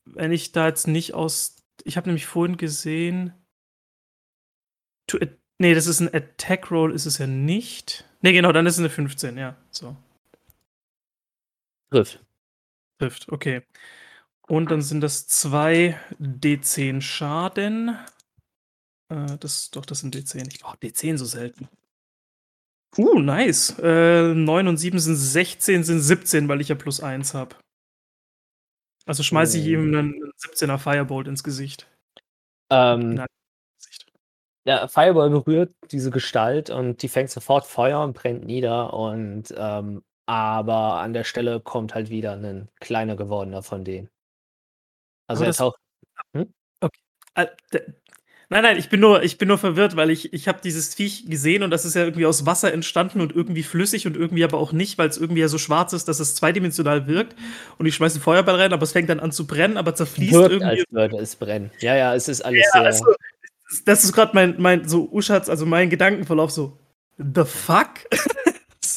Wenn ich da jetzt nicht aus. Ich habe nämlich vorhin gesehen. To, nee, das ist ein Attack Roll, ist es ja nicht. Nee, genau, dann ist es eine 15, ja. So. Trifft. Trifft, okay. Und dann sind das zwei D10 Schaden. Äh, das, doch, das sind D10. Ich brauche D10 so selten. Uh, nice. Äh, 9 und 7 sind 16, sind 17, weil ich ja plus 1 habe. Also schmeiße ich Oh. ihm einen 17er Firebolt ins Gesicht. Ähm, Nein. Gesicht. der Fireball berührt diese Gestalt und die fängt sofort Feuer und brennt nieder und ähm, aber an der Stelle kommt halt wieder ein kleiner gewordener von denen. Also er taucht. Äh, d- Nein, nein, ich bin nur, ich bin nur verwirrt, weil ich, ich habe dieses Viech gesehen und das ist ja irgendwie aus Wasser entstanden und irgendwie flüssig und irgendwie aber auch nicht, weil es irgendwie ja so schwarz ist, dass es zweidimensional wirkt. Und ich schmeiße einen Feuerball rein, aber es fängt dann an zu brennen, aber zerfließt wirkt, irgendwie. als würde es brennen. Ja, ja, es ist alles Ja, sehr. also, das ist gerade mein, mein, so, Uschatz, also mein Gedankenverlauf so, the fuck?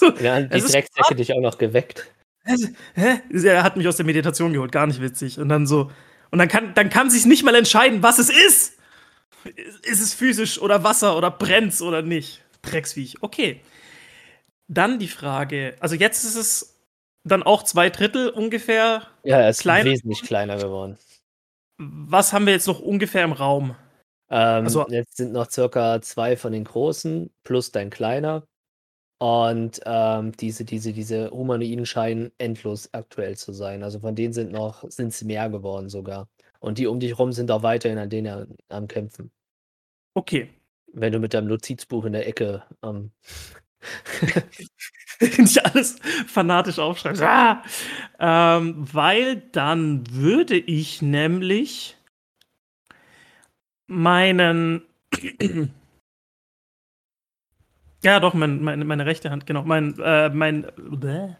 So, ja, die Drecksäcke dich auch noch geweckt. hä? Er hat mich aus der Meditation geholt, gar nicht witzig. Und dann so, und dann kann, dann kann sich nicht mal entscheiden, was es ist. Ist es physisch oder Wasser oder brennt's oder nicht? Drecksviech. Okay. Dann die Frage, also jetzt ist es dann auch zwei Drittel ungefähr. Ja, er ist Kleiner wesentlich kleiner geworden. Was haben wir jetzt noch ungefähr im Raum? Ähm, Also- jetzt sind noch circa zwei von den großen plus dein kleiner. Und ähm, diese, diese, diese Humanoiden scheinen endlos aktuell zu sein. Also von denen sind noch, sind es mehr geworden sogar. Und die um dich rum sind auch weiterhin an denen am Kämpfen. Okay. Wenn du mit deinem Notizbuch in der Ecke ähm, nicht alles fanatisch aufschreibst. Ah! Ähm, weil dann würde ich nämlich meinen. Ja, doch, mein, meine, meine rechte Hand, genau. Mein, äh, mein, bäh.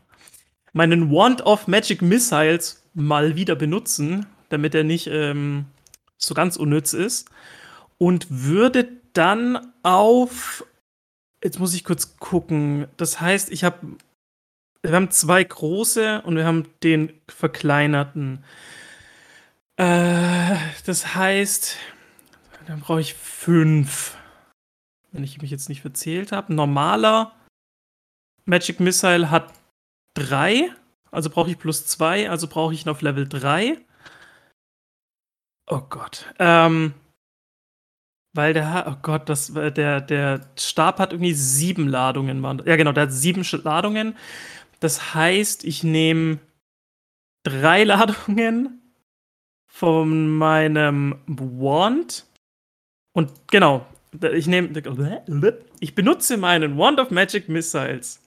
meinen Wand of Magic Missiles mal wieder benutzen, damit er nicht ähm, so ganz unnütz ist. Und würde dann auf Jetzt muss ich kurz gucken. Das heißt, ich habe. Wir haben zwei große und wir haben den verkleinerten. Äh, das heißt, dann brauche ich fünf. Wenn ich mich jetzt nicht verzählt habe. Normaler Magic Missile hat drei. Also brauche ich plus zwei. Also brauche ich ihn auf Level 3. Oh Gott. Ähm, weil der, oh Gott, das, äh, der, der Stab hat irgendwie sieben Ladungen. Ja, genau, der hat sieben Ladungen. Das heißt, ich nehme drei Ladungen von meinem Wand. Und genau, ich nehme. Ich benutze meinen Wand of Magic Missiles.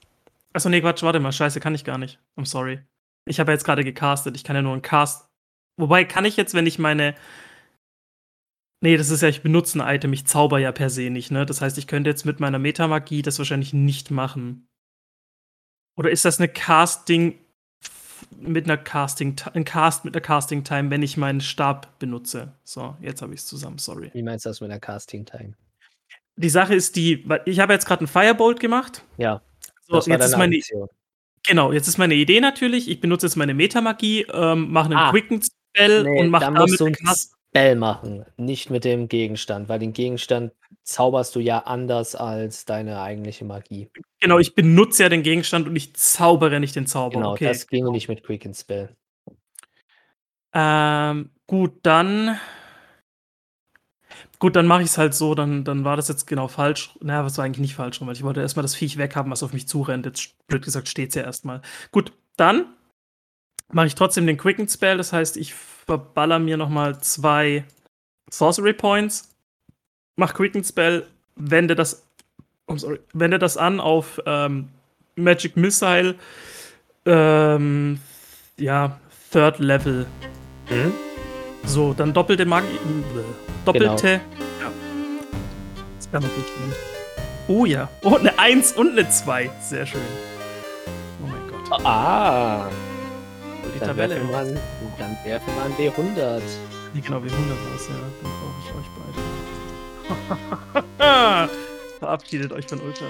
Achso, nee, Quatsch, warte mal. Scheiße, kann ich gar nicht. I'm sorry. Ich habe ja jetzt gerade gecastet. Ich kann ja nur einen Cast. Wobei, kann ich jetzt, wenn ich meine Nee, das ist ja, ich benutze ein Item, ich zauber ja per se nicht, ne? Das heißt, ich könnte jetzt mit meiner Metamagie das wahrscheinlich nicht machen. Oder ist das eine Casting mit einer Casting, ein Cast mit einer Casting Time, wenn ich meinen Stab benutze. So, jetzt habe ich es zusammen, sorry. Wie meinst du das mit der Casting-Time? Die Sache ist die, ich habe jetzt gerade einen Firebolt gemacht. Ja, So, jetzt ist meine, Aktion. genau, jetzt ist meine Idee natürlich, ich benutze jetzt meine Metamagie, ähm, mache einen Ah. Quicken Spell Nee, und mache dann damit musst du eine ein Cast Spell machen, nicht mit dem Gegenstand, weil den Gegenstand zauberst du ja anders als deine eigentliche Magie. Genau, ich benutze ja den Gegenstand und ich zaubere nicht den Zauber. Genau, okay. das ginge nicht mit Quicken Spell. Ähm, gut, dann. Gut, dann mache ich es halt so, dann, dann war das jetzt genau falsch. Naja, was war eigentlich nicht falsch, weil ich wollte erstmal das Viech weghaben, was auf mich zurennt. Jetzt, blöd gesagt, steht es ja erstmal. Gut, dann mache ich trotzdem den Quicken Spell, das heißt, ich verballer mir nochmal zwei Sorcery Points, mach Quicken Spell, wende das, oh, sorry, wende das an auf ähm, Magic Missile, ähm, ja, Third Level. Mhm. So, dann doppelte Magie. Doppelte. Ja. Das kann man gut nehmen. Oh ja. Oh, eine 1 und eine 2. Sehr schön. Oh mein Gott. Ah, Die dann Tabelle. werfen, wir an, dann werfen wir an D100. Nee, genau, wie 100 war es, ja. Dann brauche ich euch beide. Verabschiedet euch von Ultra.